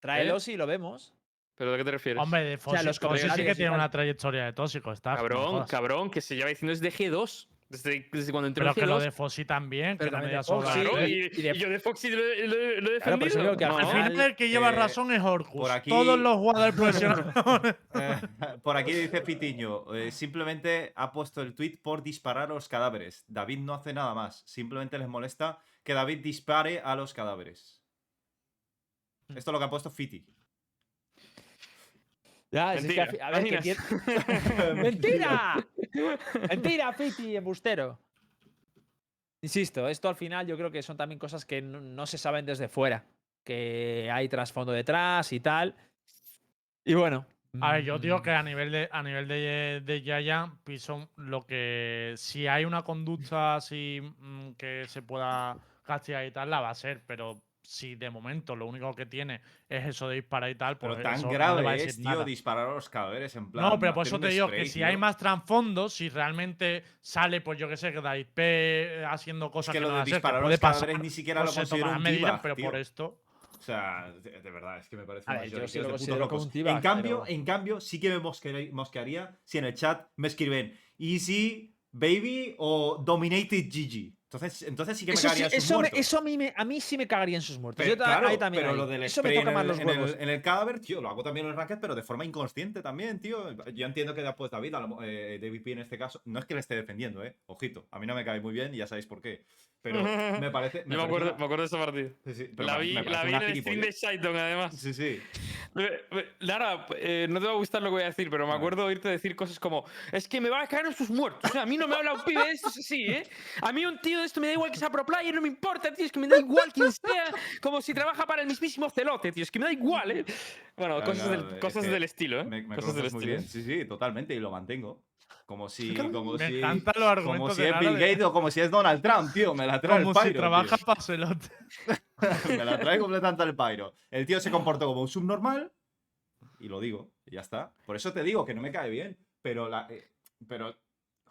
Tráelos y lo vemos. ¿Pero de qué te refieres? Hombre, de Fossi, los Fossi sí que tiene una trayectoria de tóxico, está. cabrón, cabrón, que se lleva diciendo desde G2. Desde, desde cuando entró Pero que lo G2. de Fossi también, Pero que no me también de Foxy, Claro, y, y de- y yo de Foxy lo, he- lo he- lo Claro, defendido. digo que al No. Final- el que lleva eh, razón es Orcus. por aquí- Todos los jugadores (laughs) profesionales. Eh, por aquí dice Pitiño, eh, simplemente ha puesto el tweet por disparar a los cadáveres. David no hace nada más, simplemente les molesta que David dispare a los cadáveres. Esto es lo que ha puesto Fiti. Ya, es que Mentira, a ver, que imaginas. tiene- (laughs) ¡Mentira! ¡Mentira, Fiti, embustero! Insisto, esto al final yo creo que son también cosas que no, no se saben desde fuera. Que hay trasfondo detrás y tal. Y bueno. A ver, yo digo que a nivel de a nivel de, de Giant, Pison, lo que si hay una conducta así mm, que se pueda castigar y tal, la va a ser, pero si de momento lo único que tiene es eso de disparar y tal, pues Pero tan eso no le grave va a es, tío, nada. disparar a los cadáveres en plan. No, pero por eso te digo spray, que si hay más trasfondo, si realmente sale, pues yo que sé, que David P haciendo Es cosas que que, lo no de disparar a los pasar, cadáveres ni siquiera pues lo considero un medidas, pero tío. por esto. O sea, de, de verdad, es que me parece ver, yo sí lo de locos. teabag, En cambio, pero- en cambio, sí que me mosquearía, mosquearía si en el chat me escriben Easy, Baby o Dominated GG. Entonces, entonces sí que me Eso, sí- cagaría en sus eso, me- muertos. eso a, mí me, a mí sí me cagaría en sus muertos. Pero, Yo claro, ahí también pero ahí. lo del Eso me toca en más el, los en el- huevos. en el cadáver, tío, lo hago también en el racket, pero de forma inconsciente también, tío. Yo entiendo que después David, a lo- eh, David P en este caso, no es que le esté defendiendo, eh. Ojito, a mí no me cae muy bien y ya sabéis por qué. Pero (laughs) me parece. Yo me parece acuerdo, una- me acuerdo de esa partida. Sí, sí, La me- vi, me la vi en el stream de. Shaiton, además. Sí, sí. Me- me- Lara, eh, no te va a gustar lo que voy a decir, pero me acuerdo de oírte decir cosas como: Es que me va a caer en sus muertos. O sea, a mí no me habla un pibe de esto, es así, ¿eh? A mí un tío de esto me da igual que sea pro player, no me importa, tío. Es que me da igual quien sea, como si trabaja para el mismísimo celote, tío. Es que me da igual, ¿eh? Bueno, Claro, cosas, claro, del, cosas del estilo, ¿eh? Me, me cosas del estilo. bien. Sí, sí, totalmente, y lo mantengo. Como si. Como Me si como si es Bill de- Gates o como si es Donald Trump, tío. Me la trae Como el si pyro, trabaja tío. para Celote. (laughs) Me la trae completamente al pyro. El tío se comportó como un subnormal. Y lo digo, y ya está. Por eso te digo que no me cae bien. Pero la. eh, pero.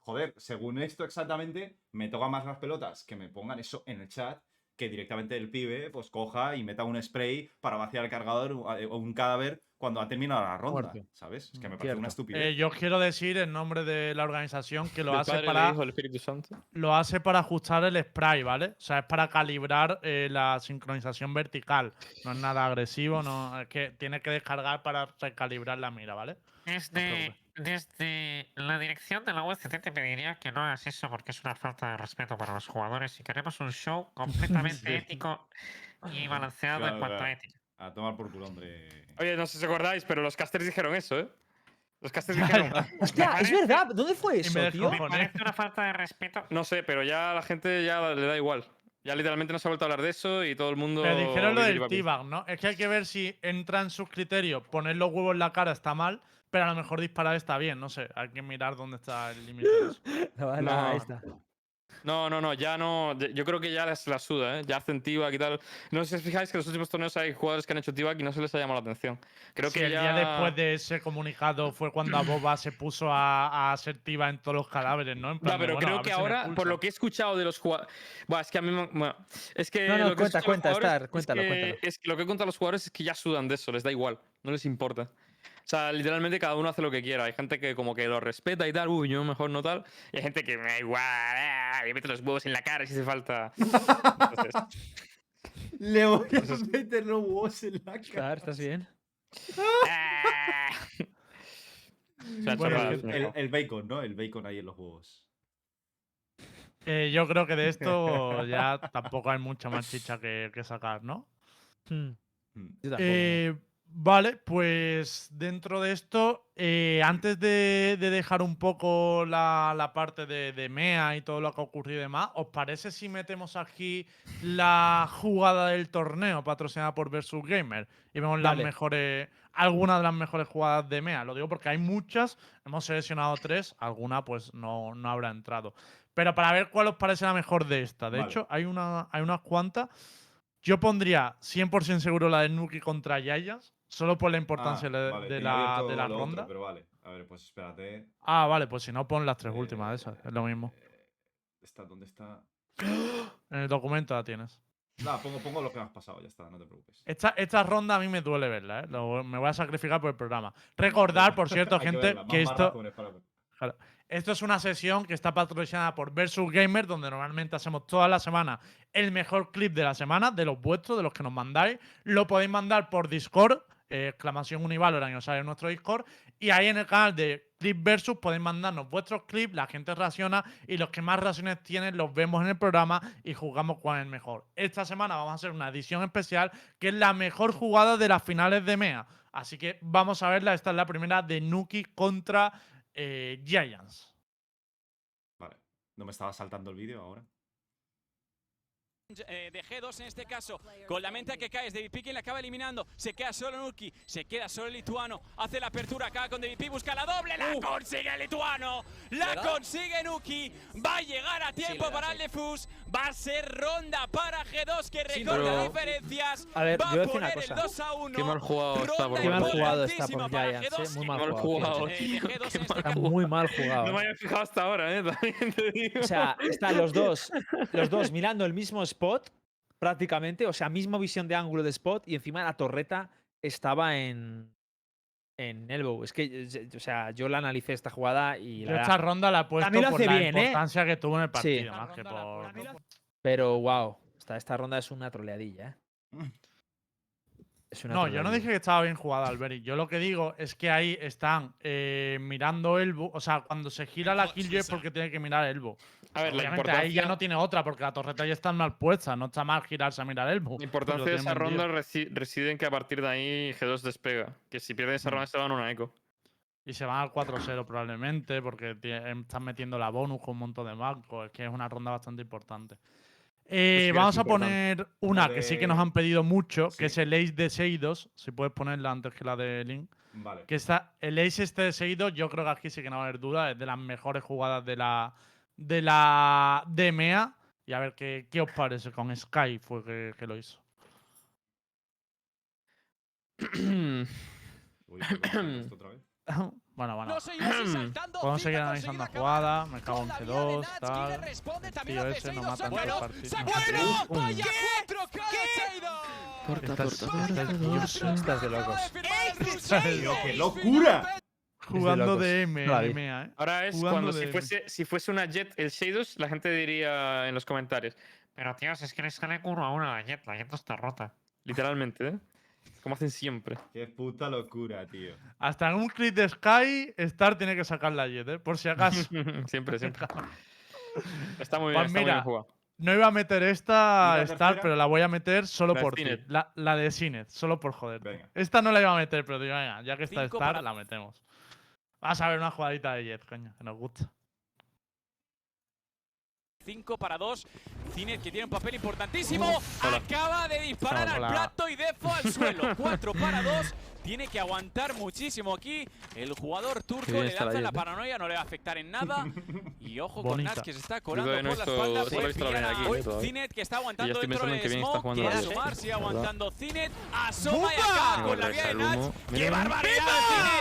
Joder, según esto exactamente, me toca más las pelotas que me pongan eso en el chat que directamente el pibe pues coja y meta un spray para vaciar el cargador o o un cadáver cuando ha terminado la ronda, Fuerte. ¿sabes? Es que Mm, me parece una estupidez. Eh, yo quiero decir en nombre de la organización que lo hace Padre, para Hijo, Espíritu Santo. lo hace para ajustar el spray, ¿vale? O sea, es para calibrar eh, la sincronización vertical. No es nada agresivo, no es que tiene que descargar para recalibrar la mira, ¿vale? Desde, desde la dirección de la UCT te pediría que no hagas eso porque es una falta de respeto para los jugadores y queremos un show (laughs) completamente Sí. ético y (laughs) balanceado Claro, en cuanto claro. a ética. A tomar por culo, hombre. Oye, no sé si os acordáis, pero los casters dijeron eso, ¿eh? Los casters (laughs) dijeron. Hostia, es parece- verdad. ¿Dónde fue me eso, tío? descojoné. Me parece una falta de respeto. No sé, pero ya a la gente ya le da igual. Ya literalmente no se ha vuelto a hablar de eso y todo el mundo. Pero dijeron lo del. T-Bag, ¿no? Es que hay que ver si entra en sus criterios. Poner los huevos en la cara está mal, pero a lo mejor disparar está bien. No sé, hay que mirar dónde está el límite. (laughs) No. esta. No, no, no, ya no. Yo creo que ya se la suda, ¿eh? Ya hacen T-Bag y tal. No sé si os fijáis que en los últimos torneos hay jugadores que han hecho T-Bag y no se les ha llamado la atención. Creo Si que el ya. día después de ese comunicado fue cuando a Boba se puso a, a hacer tiba en todos los cadáveres, ¿no? En plan No, pero bueno, creo que ahora, por lo que he escuchado de los jugadores. Buah, es que a mí me. bueno, es que. No, no, lo que cuenta, cuenta, Star, es cuéntalo, que- cuéntalo. Es que lo que he contado a los jugadores es que ya sudan de eso, les da igual, no les importa. O sea, literalmente cada uno hace lo que quiera. Hay gente que como que lo respeta y tal, uy, yo mejor no tal. Y hay gente que me da igual, ah, le meto los huevos en la cara si hace falta. Entonces, (laughs) Le voy a meter los huevos en la cara. ¿estás bien? ah. (laughs) O sea, Bueno, chorradas, El, bacon, ¿no? El bacon ahí en los huevos. Eh, yo creo que de esto (laughs) ya tampoco hay mucha más chicha que, que sacar, ¿no? Hmm, Mm. yo tampoco. Eh, vale, pues dentro de esto, eh, antes de, de dejar un poco la, la parte de, de MEA y todo lo que ha ocurrido y demás, ¿os parece si metemos aquí la jugada del torneo patrocinada por Versus Gamer? Y vemos las mejores, algunas de las mejores jugadas de MEA. Lo digo porque hay muchas, hemos seleccionado tres, alguna pues no, no habrá entrado. Pero para ver cuál os parece la mejor de esta. De Vale. hecho, hay, una, hay unas cuantas. Yo pondría 100% seguro la de Nuki contra Yayas, solo por la importancia Ah, de, vale, de tenía la, de la otro, ronda. pero vale. A ver, pues espérate. Ah, vale, pues si no, pon las tres Eh, últimas de esas, es lo mismo. eh, ¿Está, ¿Dónde está? En el documento la tienes. Nada, pongo, pongo lo que me has pasado, ya está, no te preocupes. Esta, esta ronda a mí me duele verla, ¿eh? Lo- me voy a sacrificar por el programa. Recordar, por cierto, (laughs) que gente, verla, que más esto. Esto es una sesión que está patrocinada por Versus Gamer, donde normalmente hacemos toda la semana el mejor clip de la semana, de los vuestros, de los que nos mandáis. Lo podéis mandar por Discord, exclamación Univalorant, y os sale en nuestro Discord. Y ahí en el canal de Clip Versus podéis mandarnos vuestros clips, la gente reacciona y los que más reacciones tienen los vemos en el programa y jugamos cuál es mejor. Esta semana vamos a hacer una edición especial que es la mejor jugada de las finales de MEA. Así que vamos a verla. Esta es la primera de Nuki contra eh, Giants. Vale. No me estaba saltando el vídeo ahora. Eh, de G2 en este caso, con la mente que cae, es David P quien le acaba eliminando, se queda solo Nuki, se queda solo el lituano, hace la apertura acá con David P, busca la doble, la consigue el lituano, la consigue Nuki, va a llegar a tiempo para el Defus, va a ser ronda para G2 que recorta diferencias, A ver, va yo a voy a decir una poner el cosa. 2 a 1. Qué mal jugado está por Qué mal jugado está por para Giants, G2, eh, muy mal mal jugado. jugado. eh, de G2 en este Está muy mal jugado. No me había fijado hasta ahora, ¿eh? También te digo. O sea, están los dos, los dos mirando el mismo spot, prácticamente. O sea, misma visión de ángulo de spot y encima la torreta estaba en, en elbow. Es que, eh, o sea, yo la analicé esta jugada y la esta ronda la he puesto por hace la bien, ¿eh? que tuvo en el partido, Sí. más que por... Pero wow, esta, esta ronda es una troleadilla, ¿eh? (laughs) Es una No, yo no dije que estaba bien jugada, Alberi. Yo lo que digo es que ahí están eh, mirando Elbow. O sea, cuando se gira la Killjoy es porque tiene que mirar Elbow. A ver, la Obviamente ahí ya importancia, no tiene otra, porque la torreta ya está mal puesta. No está mal girarse a mirar Elbow. la importancia de esa ronda resi- reside en que a partir de ahí G2 despega. Que si pierden Mm. esa ronda se van a una eco. Y se van al 4-0 probablemente, porque están metiendo la bonus con un montón de bancos. Es que es una ronda bastante importante. Eh, vamos a poner una que sí que de- nos han pedido mucho, Sí. que es el Ace de Seidos. Si puedes ponerla antes que la de Link. Vale. Que está, el Ace este de Seidos, yo creo que aquí sí que no va a haber duda. Es de las mejores jugadas de la de la DMEA. Y a ver qué, qué os parece. Con Sky fue que, que lo hizo. Uy, perdón, ¿esto otra vez? (clears throat) (clears throat) Bueno, bueno. Podemos seguir analizando conseguida jugada. Me cago en con la vida de G2, Nats. tal. Tío ese no mata en bueno. ¡Vaya 4K de Seido! Porta, Estás- de locos. Tío, ¡Qué locura! Jugando de M, la. MA, ¿eh? Ahora es Jugando cuando si fuese, si fuese una Jet el Shadows, la gente diría en los comentarios. Pero tíos, es que le sale uno a uno a la Jet. La Jet no está rota. Literalmente, ¿eh? Como hacen siempre. ¡Qué puta locura, tío! Hasta en un clip de Sky, Star tiene que sacar la Jet, ¿eh? Por si acaso. (laughs) siempre, siempre. (laughs) Está muy bien, Pues está muy mira, bien jugado. No iba a meter ¿Y esta la Star, tercera? pero la voy a meter solo La por ti. Cinet. La, la de Cinet, solo por joder. Venga. Esta no la iba a meter, pero digo, venga, ya que está Cinco Star, para- la metemos. Vas a ver una jugadita de Jet, coño, que nos gusta. 5 para 2. Cinet que tiene un papel importantísimo. hola. Acaba de disparar al Hola. plato y Defo al suelo. (laughs) 4 para 2. Tiene que aguantar muchísimo aquí. El jugador turco le la lanza la Jet, ¿eh? paranoia, no le va a afectar en nada. Y ojo con. Nats que se está colando por la he visto- espalda. Puede la a. Cinet que está aguantando dentro está smoke. Quiere la asomar, sigue aguantando Cinet. Asoma y acaba Me con la vía de Nats. humo. ¡Qué barbaridad,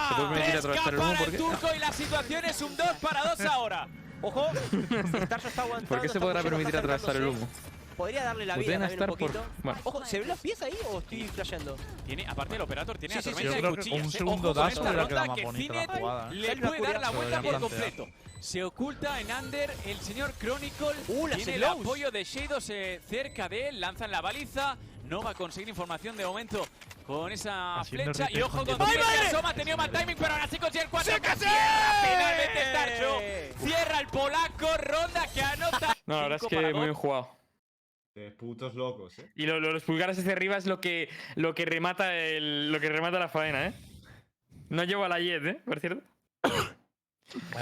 ¿Se puede Cinet! permitir atravesar el humo? Escapa el turco y la situación es un 2 para 2 ahora. Ojo, (laughs) Star se está aguantando. ¿Por qué se podrá permitir atravesar el humo? Podría darle la vida también un por. poquito. Bueno, Ojo, ¿se ven los pies ahí o estoy flasheando? Tiene, aparte el operador tiene Sí, la sí, sí, tormenta Yo de que cuchillas. un eh. segundo dash hubiera ronda quedado más que bonita la jugada, ¿eh? Le puede dar la vuelta por deberían plantear. completo. Se oculta en Under el señor Chronicle. Uh, tiene el apoyo de Shadows eh, cerca de él. Lanzan la baliza. No va a conseguir información de momento con esa Haciendo flecha. Y ojo con que asoma. Ha tenido mal timing, pero ahora sí consigue el 4. Cierra finalmente Starcho. Cierra el polaco. Ronda que anota. (laughs) no, la verdad es que muy bien jugado. De putos locos, ¿eh? Y lo- lo- los pulgares hacia arriba es lo que, lo que remata el, lo que remata la faena, ¿eh? No lleva la Jet, ¿eh? Por cierto.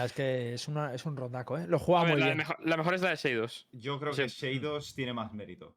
Es que es, una, es un rondaco, ¿eh? Lo juega A ver, muy la, bien. mejor, la mejor es la de Shadows. Yo creo Sí. que Shadows tiene más mérito.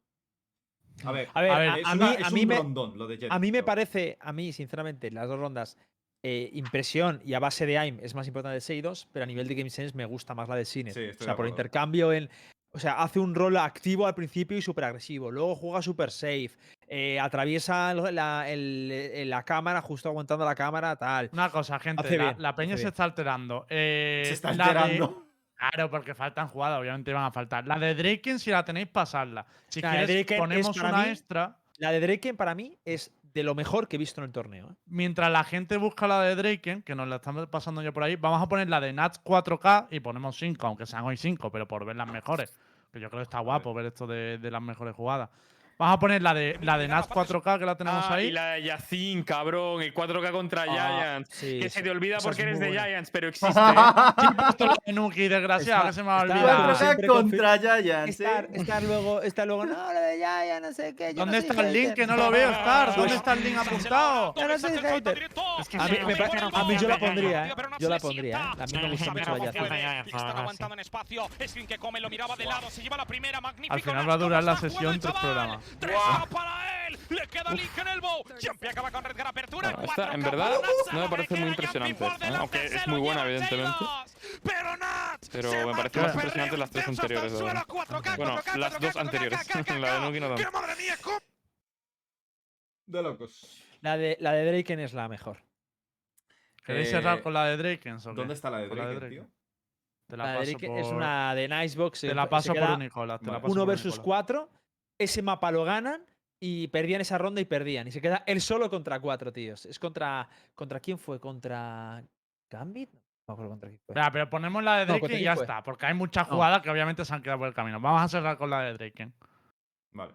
A ver, A ver, A ver, a, es, a una- mí, es a un mí me, rondón lo de Jet. a mí me pero- parece, a mí, sinceramente, las dos rondas, eh, impresión y a base de aim es más importante de Seidos, pero a nivel de game sense me gusta más la de Cine. Sí, estoy o sea, por acuerdo. intercambio en. O sea, hace un rol activo al principio y súper agresivo. Luego juega súper safe. eh, atraviesa la, el- el- la cámara, justo aguantando la cámara, tal. Una cosa, gente, Hace la, bien, la peña hace se bien. está alterando. Eh, Se está de- alterando. Claro, porque faltan jugadas, obviamente van a faltar. La de Draken, si la tenéis, pasadla. Si La quieres, ponemos una mí- extra. La de Draken para mí es de lo mejor que he visto en el torneo. ¿eh? Mientras la gente busca la de Draken, que nos la estamos pasando yo por ahí, vamos a poner la de Nats 4K y ponemos 5, aunque sean hoy 5, pero por ver las mejores. Que yo creo que está guapo ver esto de, de las mejores jugadas. Vamos a poner la de, la de Nats 4K, que la tenemos Ah, ahí. Y la de Yacine, cabrón. El 4K contra Ah, Giants. sí, que sí. se te olvida porque es eres de buena. Giants, pero existe. ¿eh? Esto es la de Nuki, desgraciado, Está- que se me ha olvidado. Cuatro K. siempre contra Giants, Estar, ¿eh? estar luego, estar luego, no, lo de ya no sé qué. yo ¿Dónde no está el link? hater". Que no lo veo, Star. ¿Dónde Pues- está el link apuntado? Yo no soy hater. Es que A sí, mí, no me a mí yo la pondría, ¿eh? Yo la pondría, ¿eh? A mí me gusta Sí, mucho la puede. Están aguantando en espacio. Screen que come, lo miraba de lado. Se lleva la primera. Magnífico. Al final va a ¿cómo durar la sesión tres chaval? Programas. 3K para él. Le queda link en el bow. Jumpy acaba con Redgar apertura. Bueno, esta, 4K en verdad, no me parece muy impresionante, ¿eh? aunque es muy buena, evidentemente. Pero me parecen más impresionantes las tres anteriores, la suelo, verdad. 4K, Bueno, 4K, las 4K, dos anteriores. 4K, (laughs) La de Nuki no tanto. ¡Qué madre mía! De locos. La de, la de Draken es la mejor. ¿Queréis Eh, cerrar con la de qué? ¿Dónde está la de Draken, Draken. tío? Te La, la, de Draken por... es una de Nicebox. Te la paso por. Te la paso Uno por versus cuatro. Ese mapa lo ganan y perdían esa ronda y perdían. Y se queda él solo contra cuatro, tíos. Es contra. ¿Contra quién fue? ¿Contra. Gambit? No me acuerdo contra quién fue. Espera, pero ponemos la de Draken y ya fue. está, porque hay muchas No. jugadas que obviamente se han quedado por el camino. Vamos a cerrar con la de Draken. Vale.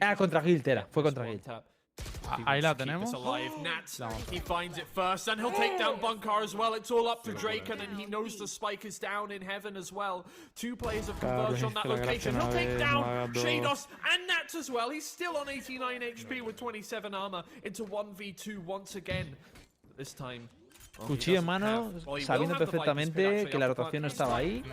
Ah, contra Guild era. Fue contra Guild. Ah, Ahí la tenemos. Nats, he finds it first, and he'll take down Bunkar as well. It's all up to Draken, and he knows the spike is down in heaven as well. Two players have converged on that location. He'll take down haga. Shados and Nats as well. He's still on 89 HP with 27 armor into 1v2 once again. But This time. Cuchillo en mano, have- well, he sabiendo the Viper's pit perfectamente que la rotación no estaba ahí.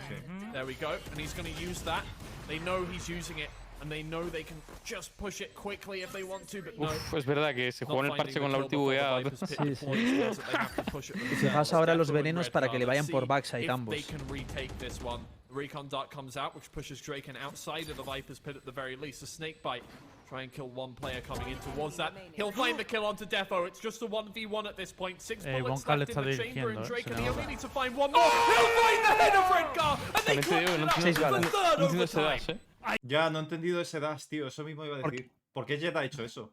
There we go, and he's going to use that. They know he's using it, and they know they can just push it quickly if they want to, but no. Uf, es verdad que se jugó en el parche con la ulti bugueada. Sí, sí. point, means that they have to push it (laughs) Y fijaos ahora los venenos para que le vayan por backside ambos. They can retake this one. The Recon Dart comes out, which pushes Draken outside of the Viper's pit at the very least. The Snake Bite Try and kill one player coming in towards that. He'll find the kill onto Defo. It's just a 1v1 at this point. Six Eh, bullets left in the chamber, and dirigiendo, eh, Drake and le he nota. only needs to find one more. He'll find the head of Redgar, and they También te digo, clean no it up for the third No entiendo ese overtime. Eh. Ya, no he entendido ese dash, tío. Eso mismo iba a ¿Por decir. ¿Por qué Jet ha hecho eso?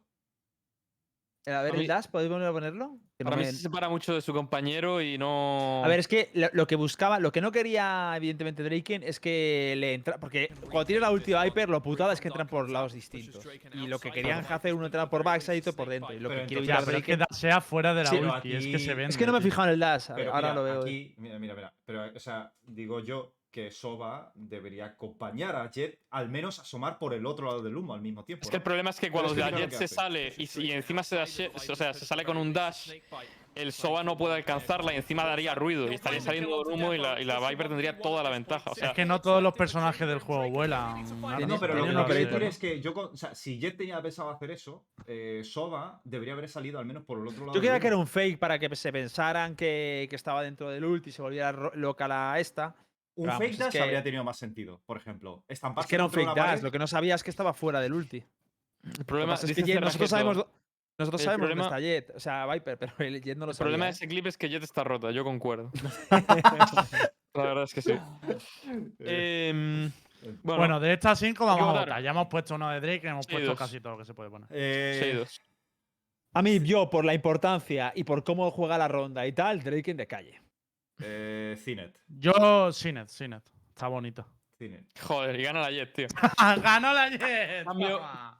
A ver, A mí- el dash, ¿podéis volver a ponerlo? Que no Para mí me- se separa mucho de su compañero y no. A ver, es que lo, que buscaba, lo que no quería, evidentemente, Draken es que le entra. Porque cuando tienes la ulti de Viper, lo putada es que entran por lados distintos. Y lo que querían hacer uno entrar por backside y otro por dentro. Y lo que quiere evitar pero es que Draken. sea fuera de la Sí, ulti, es que se vende. Es que no me he fijado en el dash. ver, ahora mira, lo veo. Aquí, mira, mira, mira. Pero, o sea, digo yo que Soba debería acompañar a Jet, al menos asomar por el otro lado del humo al mismo tiempo. Es que el ¿no? problema es que cuando es que la lo Jet se sale y, encima se, dash- o sea, se sale con un dash, el Soba no puede alcanzarla y encima daría ruido y estaría saliendo del humo y la, y la Viper tendría toda la ventaja. O sea, Es que no todos los personajes del juego vuelan. No, pero lo que decir ¿no? es que yo, o sea, si Jet tenía pensado hacer eso, eh, Soba debería haber salido al menos por el otro lado. Yo creía que era un fake para que se pensaran que, que estaba dentro del ulti y se volviera loca la esta. Un Vamos, fake es dash que- habría tenido más sentido, por ejemplo. Es que era un fake dash, pared- lo que no sabía es que estaba fuera del ulti. el Lo problema es que Jet- nosotros sabemos, nosotros El sabemos problema- dónde está Jet, o sea, Viper, (laughs) pero el Jet no lo El problema de sabía. ¿eh? ese clip es que Jet está rota, yo concuerdo. (laughs) La verdad es que sí. Em, (laughs) bueno, Bueno, de estas 5 vamos a votar. Ya hemos puesto uno de Drake, hemos Sí, puesto dos. casi todo lo que se puede poner. Eh, Sheidos. A mí, yo, por la importancia y por cómo juega la ronda y tal, Draken de calle. Eh, Cinet. Yo, Sinet, Sinet. Está bonito. Cinet. Joder, y gana la Jet, tío. (laughs) ¡Ganó la Jet!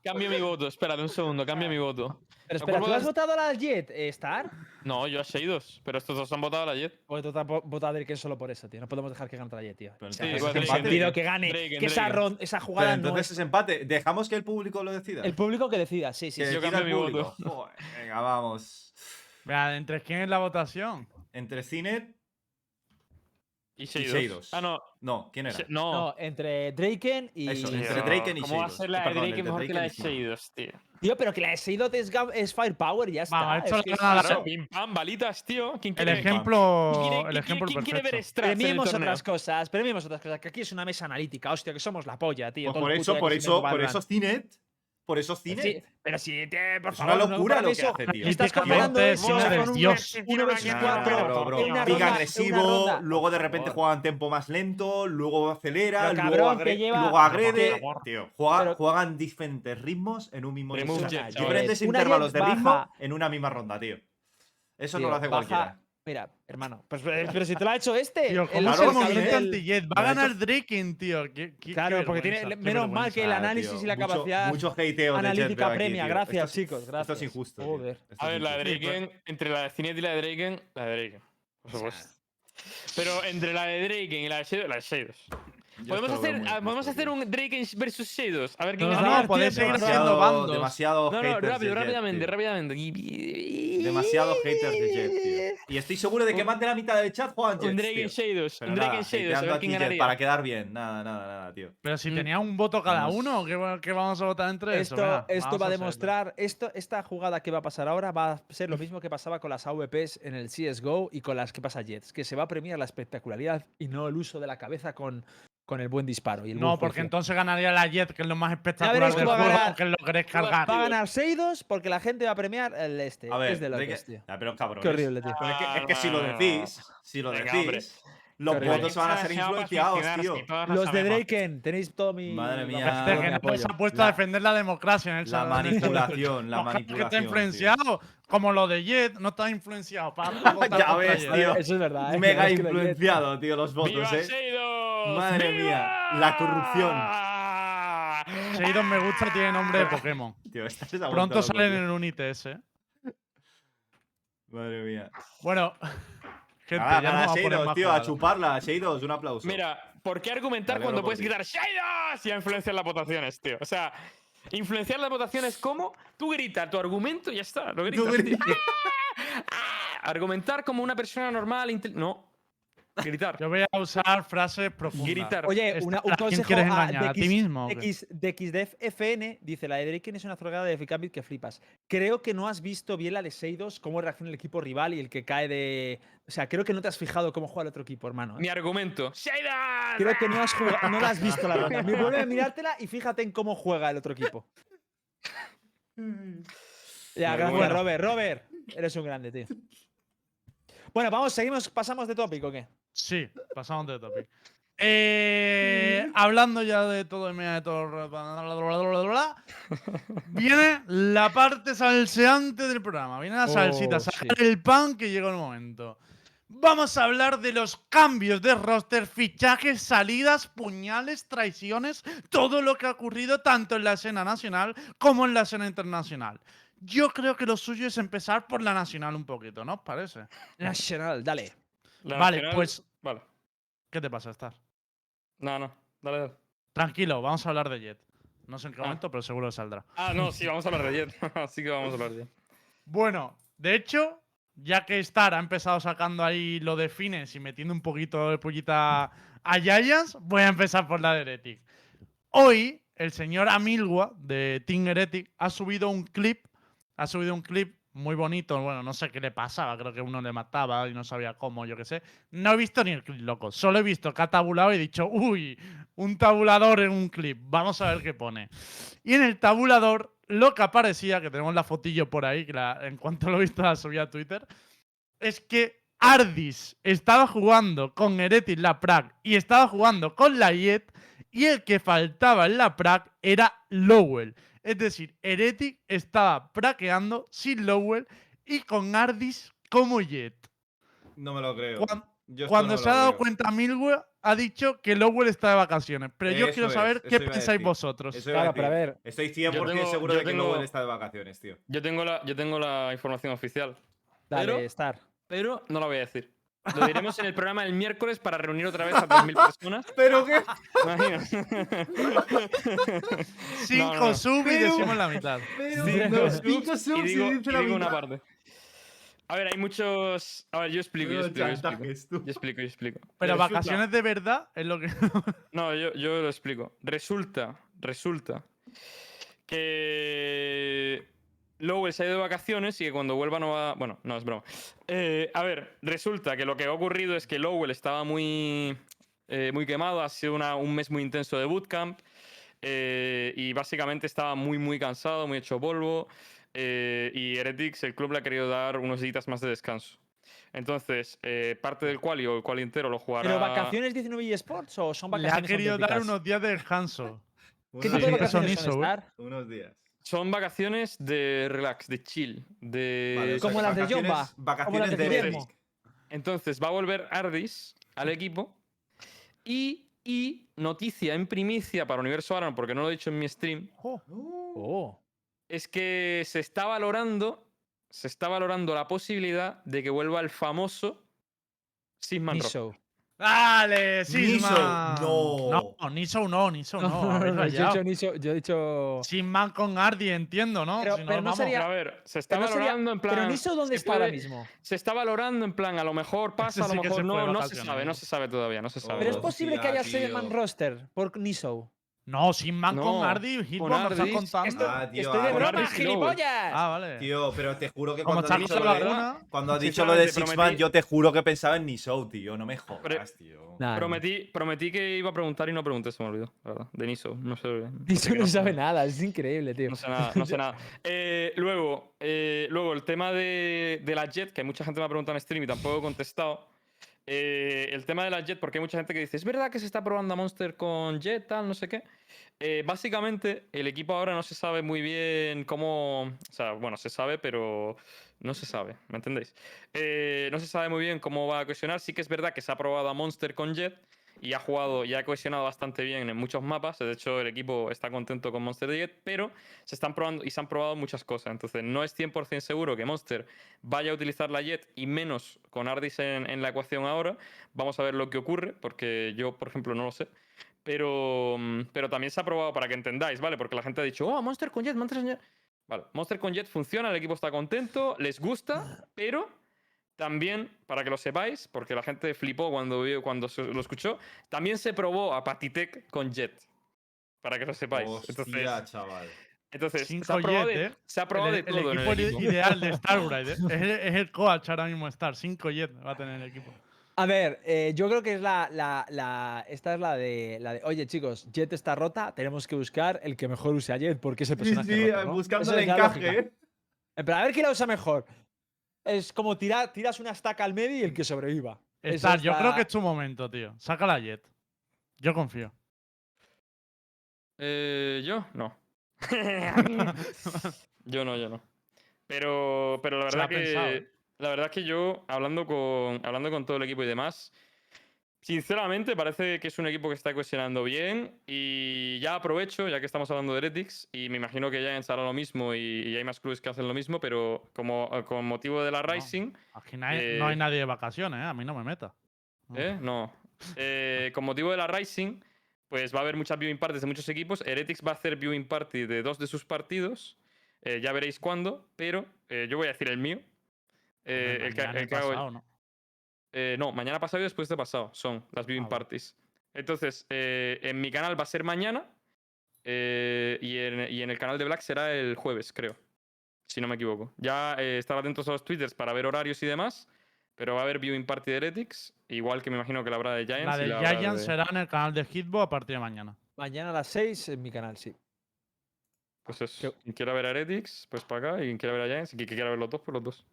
Cambio, mi voto, espérate un segundo, cambio mi voto. Pero espera, ¿tú has votado a la Jet, eh, Star? No, yo a Sheidos, pero estos dos han votado a la Jet. Porque tú te has vo- votado a Draken solo por eso, tío. No podemos dejar que gane la Jet, tío. Pero O sea, no sentido que gane. Que esa, Draken. ron- esa Pero jugada no entonces es. es empate. Dejamos que el público lo decida. El público que decida, sí, sí. que sí. yo cambio mi. Joder, venga, vamos. Vea, ¿entre quién es la votación? Entre Cinet. Y Sheidos. Sheidos. Ah, no. No, ¿quién era? No. No, entre Draken y. Eso, entre Draken y ¿Cómo va a ser la de Perdón, Draken entre mejor que Draken la de y. Sheidos, tío? Tío, pero que la de Seidot es, es Firepower y ya está. Esto es que- Claro, Jet. pim pam, balitas, tío. ¿Quién El quiere, ejemplo, ¿quién quiere- el ejemplo quién quiere ver perfecto. strats el torneo? otras cosas, premiemos otras cosas. Que aquí es una mesa analítica, hostia, que somos la polla, tío. Pues por el eso, por que eso, se me por eso Cinet. Por eso Sí, Cinet. pero si te, por Es favor, una no locura lo compares que hace, tío. Estás comparando eso con un Dios. 1 versus Nah, 4 bro, bro. en una Pica agresivo, luego de repente juega en tempo más lento, luego acelera, Pero, luego, cabrón, agre- lleva- luego agrede. Tío, juega- Pero- juegan diferentes ritmos en un mismo Remove o sea, jet, diferentes intervalos de ritmo en una misma ronda, tío. Eso no lo hace cualquiera. Mira, hermano, pues, eh, pero si te lo ha hecho este. Tío, el- ¿cómo Claro, se el el-? Va a ganar Draken, tío. Qué- qué- qué Claro, porque tiene qué menos mal que el análisis tío, y la mucho- capacidad Mucho de analítica aquí, premia. tío. Gracias, Esto es- chicos, gracias. Esto es injusto. Joder. Esto A ver, la de injusto. Draken, entre la de Cinet y la de Draken, la de Draken. Por supuesto. Pero entre la de Draken y la de Sheidos, la de Sheidos. Yo Podemos hacer, muy ah, podemos hacer un Draken versus Sheidos. A ver quién No, gana. no, Tío, podéis seguir Demasiado, bandos. demasiado No, no, rápido, rápidamente, rápidamente. Demasiado haters de Jet, tío. Y estoy seguro de que más de la mitad del chat juegan Jet. Un Draken Sheidos, Pero un nada, Draken Sheidos, a ver quién ganaría. para quedar bien. Nada, nada, nada, tío. Pero si Mm. tenía un voto cada uno, ¿qué, va- qué vamos a votar entre eso? Esto, va a demostrar, esto, esta jugada que va a pasar ahora va a ser lo mismo que pasaba con las AVPs en el CSGO y con las que pasa Jets, que se va a premiar la espectacularidad y no el uso de la cabeza con, con el buen disparo. Y el No, buen porque entonces ganaría la Jet, que es lo más espectacular del juego, ganar- que lo queréis cargar. Va a ganar Seidos porque la gente va a premiar el este. A ver, es de locos, Drake- tío. Ah, pero cabrón. Qué horrible, tío. es, que, es que si lo decís, si lo Venga, hombre. Los votos van a ser influenciados, tío. Los de Draken, tenéis todo mi. Madre mía. Este todo que mi no apoyo. se ha puesto La- a defender la democracia en el La manipulación, la Ojalá Que manipulación. está tío. influenciado. Como lo de Jet, no está influenciado. Para (laughs) Ya ves, tío. Eso es verdad. ¿eh? Mega (laughs) Es que influenciado, tío, los ¡Viva votos, eh. Madre mía, la corrupción. Shadon me gusta, tiene nombre de Pokémon. (laughs) Tío, estás a Pronto salen en el Unites, eh. Madre mía. Bueno, gente, Nada, ya no más tío, a chuparla. Sheidos, un aplauso. Mira, ¿por qué argumentar Me alegro cuando puedes gritar Sheidos y a influenciar las votaciones, tío? O sea, influenciar las votaciones como tú gritas tu argumento y ya está. Lo gritas. Tú tío. (laughs) Ah, Argumentar como una persona normal. No. Gritar. Yo voy a usar frases profundas. Gritar. Oye, una- ¿a un quién consejo quieres a engañar? ¿A ti DX mismo? o qué? X, DXDEF FN dice: La de Draken es una zurgada de Ficambit que flipas. Creo que no has visto bien la de Seidos, cómo reacciona el equipo rival y el que cae de. O sea, creo que no te has fijado cómo juega el otro equipo, hermano. ¿eh? Mi argumento. ¡Sheidos! Creo que no, has jugado, no la has visto la ronda. Me (laughs) vuelve a mirártela y fíjate en cómo juega el otro equipo. (laughs) Ya, Muy gracias, bueno. Robert. Robert, eres un grande, tío. Bueno, vamos, seguimos, pasamos de tópico, ¿o qué? Sí, pasamos de topic. Eh, hablando ya de todo el de todo. bla, bla, bla, viene la parte salseante del programa. Viene la salsita, Oh, sacar sí. el pan que llegó el momento. Vamos a hablar de los cambios de roster, fichajes, salidas, puñales, traiciones, todo lo que ha ocurrido tanto en la escena nacional como en la escena internacional. Yo creo que lo suyo es empezar por la nacional un poquito, ¿no os parece? Nacional, dale. La vale, nacional- pues, Vale. ¿qué te pasa, Star? No, no. Dale, dale. Tranquilo, vamos a hablar de Jet. No sé en qué Ah. momento, pero seguro saldrá. Ah, no, sí, vamos a hablar de Jet. (laughs) sí que vamos a hablar de Jet. Bueno, de hecho, ya que Star ha empezado sacando ahí lo de Fines y metiendo un poquito de pullita a Giants, voy a empezar por la de Heretic. Hoy, el señor Amilwa de Team Heretic ha subido un clip, ha subido un clip muy bonito, bueno, no sé qué le pasaba, creo que uno le mataba y no sabía cómo, yo qué sé. No he visto ni el clip, loco, solo he visto que ha tabulado y he dicho, uy, un tabulador en un clip, vamos a ver qué pone. Y en el tabulador, lo que aparecía, que tenemos la fotillo por ahí, que en cuanto lo he visto la subí a Twitter, es que Ardis estaba jugando con Heretic la Prague y estaba jugando con la Jet, y el que faltaba en la Prague era Lowell. Es decir, Heretic estaba praqueando sin Lowell y con Ardis como Jet. No me lo creo. Yo Cuando no se ha dado cuenta Milwe, ha dicho que Lowell está de vacaciones. Pero yo Eso quiero es, saber eso qué pensáis decir. vosotros. Eso Claro, pero a decir. ver. Estoy 100% tengo- seguro de que tengo- Lowell está de vacaciones, tío. Yo tengo la, yo tengo la información oficial. Dale, Pero- Star. Pero no la voy a decir. Lo diremos en el programa el miércoles para reunir otra vez a 3.000 personas. (laughs) ¿Pero qué? (laughs) Cinco no, no. sub y decimos la mitad. Pero, cinco y subs digo, y dice y la digo una mitad. parte. A ver, hay muchos. A ver, yo explico, yo explico, yo explico. Yo explico, yo explico. Pero Resulta- vacaciones de verdad es lo que. (laughs) No, yo, yo lo explico. Resulta, resulta que Lowell se ha ido de vacaciones y que cuando vuelva no va. Bueno, no, es broma. Eh, a ver, resulta que lo que ha ocurrido es que Lowell estaba muy, eh, muy quemado, ha sido una- un mes muy intenso de bootcamp eh, y básicamente estaba muy, muy cansado, muy hecho polvo. eh, y Heretics, el club le ha querido dar unos días más de descanso. Entonces, eh, parte del quali o el quali entero lo jugará. ¿Pero vacaciones 19 eSports o son Le vacaciones ha querido dar unos días de descanso. ¿Qué tipo de vacaciones. Unos días. Son vacaciones de relax, de chill, de... Vale, o sea Como las de Jomba, Vacaciones de. Entonces va a volver Ardis al equipo y, y noticia en primicia para Universo Aran, porque no lo he dicho en mi stream, Jo, Oh. es que se está valorando, se está valorando la posibilidad de que vuelva el famoso Sisman Rock. ¡Dale! ¡Sisman! no. No, Niso no, Niso (laughs) no. habéis yo he dicho Niso, yo he dicho. Sisman con Ardi, entiendo, ¿no? Pero- Si pero no vamos- sería- Pero a ver, se está Pero, no sería- valorando en plan. pero Niso, ¿dónde está ahora mismo? Se está valorando en plan, a lo mejor (laughs) pasa, a lo mejor no, no se sabe, ¿no? no se sabe todavía, no se sabe. Pero es posible que haya tío. seis-man roster por Niso. No, Sisman con No, Ardi, con Hitbox nos está contando. Esto- Ah, tío, estoy de ah, broma, gilipollas. Ah, vale. Tío, pero te juro que cuando ha Chaco dicho, lo de, cuando dicho lo de yo te juro que pensaba en Nisou, tío. No me jodas, tío. Nah, Prometí, prometí que iba a preguntar y no pregunté, se me olvidó, la verdad. De Niso, no sé. no sé Niso qué no sé. sabe nada, es increíble, tío. No sé nada, no sé nada. (laughs) Eh, luego, eh, luego, el tema de, de la Jet, que hay mucha gente me ha preguntado en stream y tampoco he contestado. Eh, el tema de la Jet, porque hay mucha gente que dice, ¿es verdad que se está probando a Monster con Jet, tal, no sé qué? Eh, básicamente, el equipo ahora no se sabe muy bien cómo... O sea, bueno, se sabe, pero no se sabe, ¿me entendéis? Eh, no se sabe muy bien cómo va a cohesionar. Sí que es verdad que se ha probado a Monster con Jet y ha jugado y ha cohesionado bastante bien en muchos mapas. De hecho, el equipo está contento con Monster de Jet, pero se están probando y se han probado muchas cosas. Entonces, no es 100% seguro que Monster vaya a utilizar la Jet y menos con Ardis en, en la ecuación ahora. Vamos a ver lo que ocurre, porque yo, por ejemplo, no lo sé. Pero, mm, pero también se ha probado para que entendáis, ¿vale? Porque la gente ha dicho, oh, Monster con Jet, Monster con Jet. Vale, Monster con Jet funciona, el equipo está contento, les gusta, pero también, para que lo sepáis, porque la gente flipó cuando, cuando lo escuchó, también se probó a Patitec con Jet. Para que lo sepáis. Hostia, Entonces, chaval. entonces se ha probado, Jet, de, ¿eh? se ha probado el, de el todo en equipo el equipo. ideal de Starbright. (laughs) ¿eh? es, el, es el coach ahora mismo Star. 5 Jet va a tener el equipo. A ver, eh, yo creo que es la, la, la- Esta es la de, la de. Oye, chicos, Jet está rota. Tenemos que buscar el que mejor use a Jet porque ese Sí, personaje. sí, roto, ¿no? buscando Eso el es encaje. ¿eh? En plan, a ver quién la usa mejor. Es como tirar, tiras una estaca al medio y el que sobreviva. Esa Star, es yo creo que es tu momento, tío. Saca la Jet. Yo confío. Eh, yo no. (laughs) yo no, yo no. Pero, pero la verdad que. pensado, ¿eh? La verdad es que yo, hablando con, hablando con todo el equipo y demás, sinceramente parece que es un equipo que está cohesionando bien. Y ya aprovecho, ya que estamos hablando de Heretics, y me imagino que Giants hará lo mismo y, y hay más clubes que hacen lo mismo, pero como eh, con motivo de la No. Rising, Aquí no hay, no hay Eh, nadie de vacaciones, ¿eh? A mí no me meta. ¿Eh? No. Eh, con motivo de la Rising, pues va a haber muchas viewing parties de muchos equipos. Heretics va a hacer viewing party de dos de sus partidos. Ya veréis cuándo, pero yo voy a decir el mío. El que, el que hago- ¿no? Eh, no, mañana pasado y después de pasado son las viewing Ah, parties. Entonces, eh, en mi canal va a ser mañana eh, y, en, y en el canal de Black será el jueves, creo. Si no me equivoco. Ya eh, estar atentos a los twitters para ver horarios y demás. Pero va a haber viewing party de Heretics, igual que me imagino que la habrá de Giants. La y de Giants de- será en el canal de Hitbo a partir de mañana. Mañana a las 6 en mi canal, sí. Pues eso. Quien quiera ver a Heretics, pues para acá. Y quien quiera ver a Giants, y quien quiera ver los dos, pues los dos.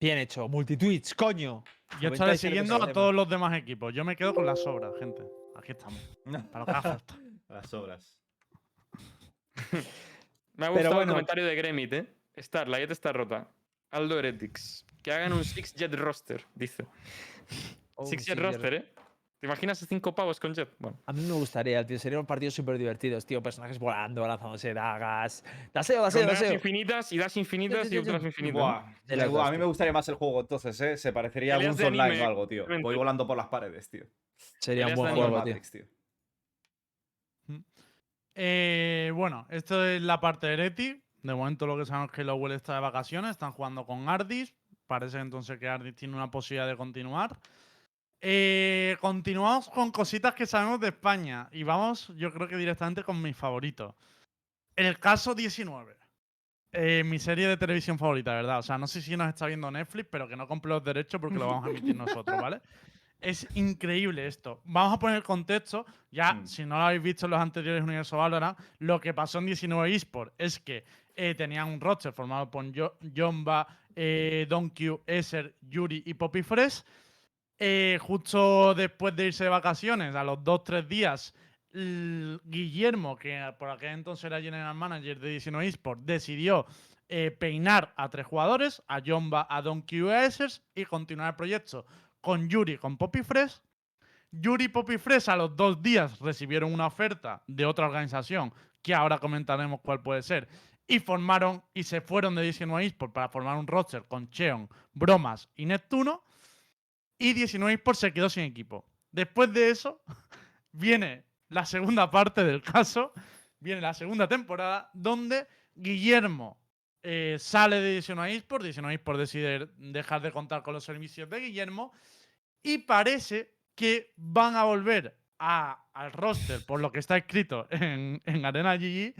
Bien hecho. Multitweets, coño. Yo estaré 97 siguiendo a todos los demás equipos. Yo me quedo con las sobras, gente. Aquí estamos. Para lo que haga falta. (laughs) Las obras. Me ha gustado bueno. el comentario de Gremit, ¿eh? Star, la Jet está rota. Aldo Heretics. Que hagan un Six Jet roster, dice. Oh, Six sí, Jet roster, ¿eh? ¿Te imaginas cinco pavos con Jet? Bueno. A mí me gustaría, tío. Serían partidos súper divertidos, tío. Personajes volando, lanzándose dagas. Daseo, daseo, daseo. infinitas y das infinitas y sí. ultras infinitas. Buah, De me- las dos, a mí me gustaría más el juego entonces, ¿eh? Se parecería a de Online anime, o algo, tío. Voy volando por las paredes, tío. Sería un buen juego, tío. Matrix, tío. Eh, bueno, esto es la parte de Ereti. De momento lo que sabemos es que Lowell está de vacaciones. Están jugando con Ardis. Parece entonces que Ardis tiene una posibilidad de continuar. Eh, continuamos con cositas que sabemos de España. Y vamos, yo creo que directamente con mis favoritos. El caso 19. Eh, mi serie de televisión favorita, ¿verdad? O sea, no sé si nos está viendo Netflix, pero que no compre los derechos porque lo vamos a emitir nosotros, ¿vale? (laughs) Es increíble esto. Vamos a poner el contexto. Ya, Mm. si no lo habéis visto en los anteriores Universo Valorant, lo que pasó en 19 eSport es que eh, tenían un roster formado por Jomba, eh, Donkey, Esser, Yuri y Poppy Fresh. Eh, justo después de irse de vacaciones, a los 2-3 días, l- Guillermo, que por aquel entonces era General Manager de 19 eSport, decidió eh, peinar a tres jugadores, a Jomba, a a Essers, y continuar el proyecto con Yuri con Poppy Fresh. Yuri y Poppy Fresh a los dos días recibieron una oferta de otra organización, que ahora comentaremos cuál puede ser, y formaron y se fueron de 19 eSport para formar un roster con Cheon, Bromas y Neptuno. Y 19 eSport se quedó sin equipo. Después de eso, (laughs) viene la segunda parte del caso, viene la segunda temporada, donde Guillermo eh, sale de 19 eSport, 19 eSport decide dejar de contar con los servicios de Guillermo, y parece que van a volver a- al roster, por lo que está escrito en, en Arena GG,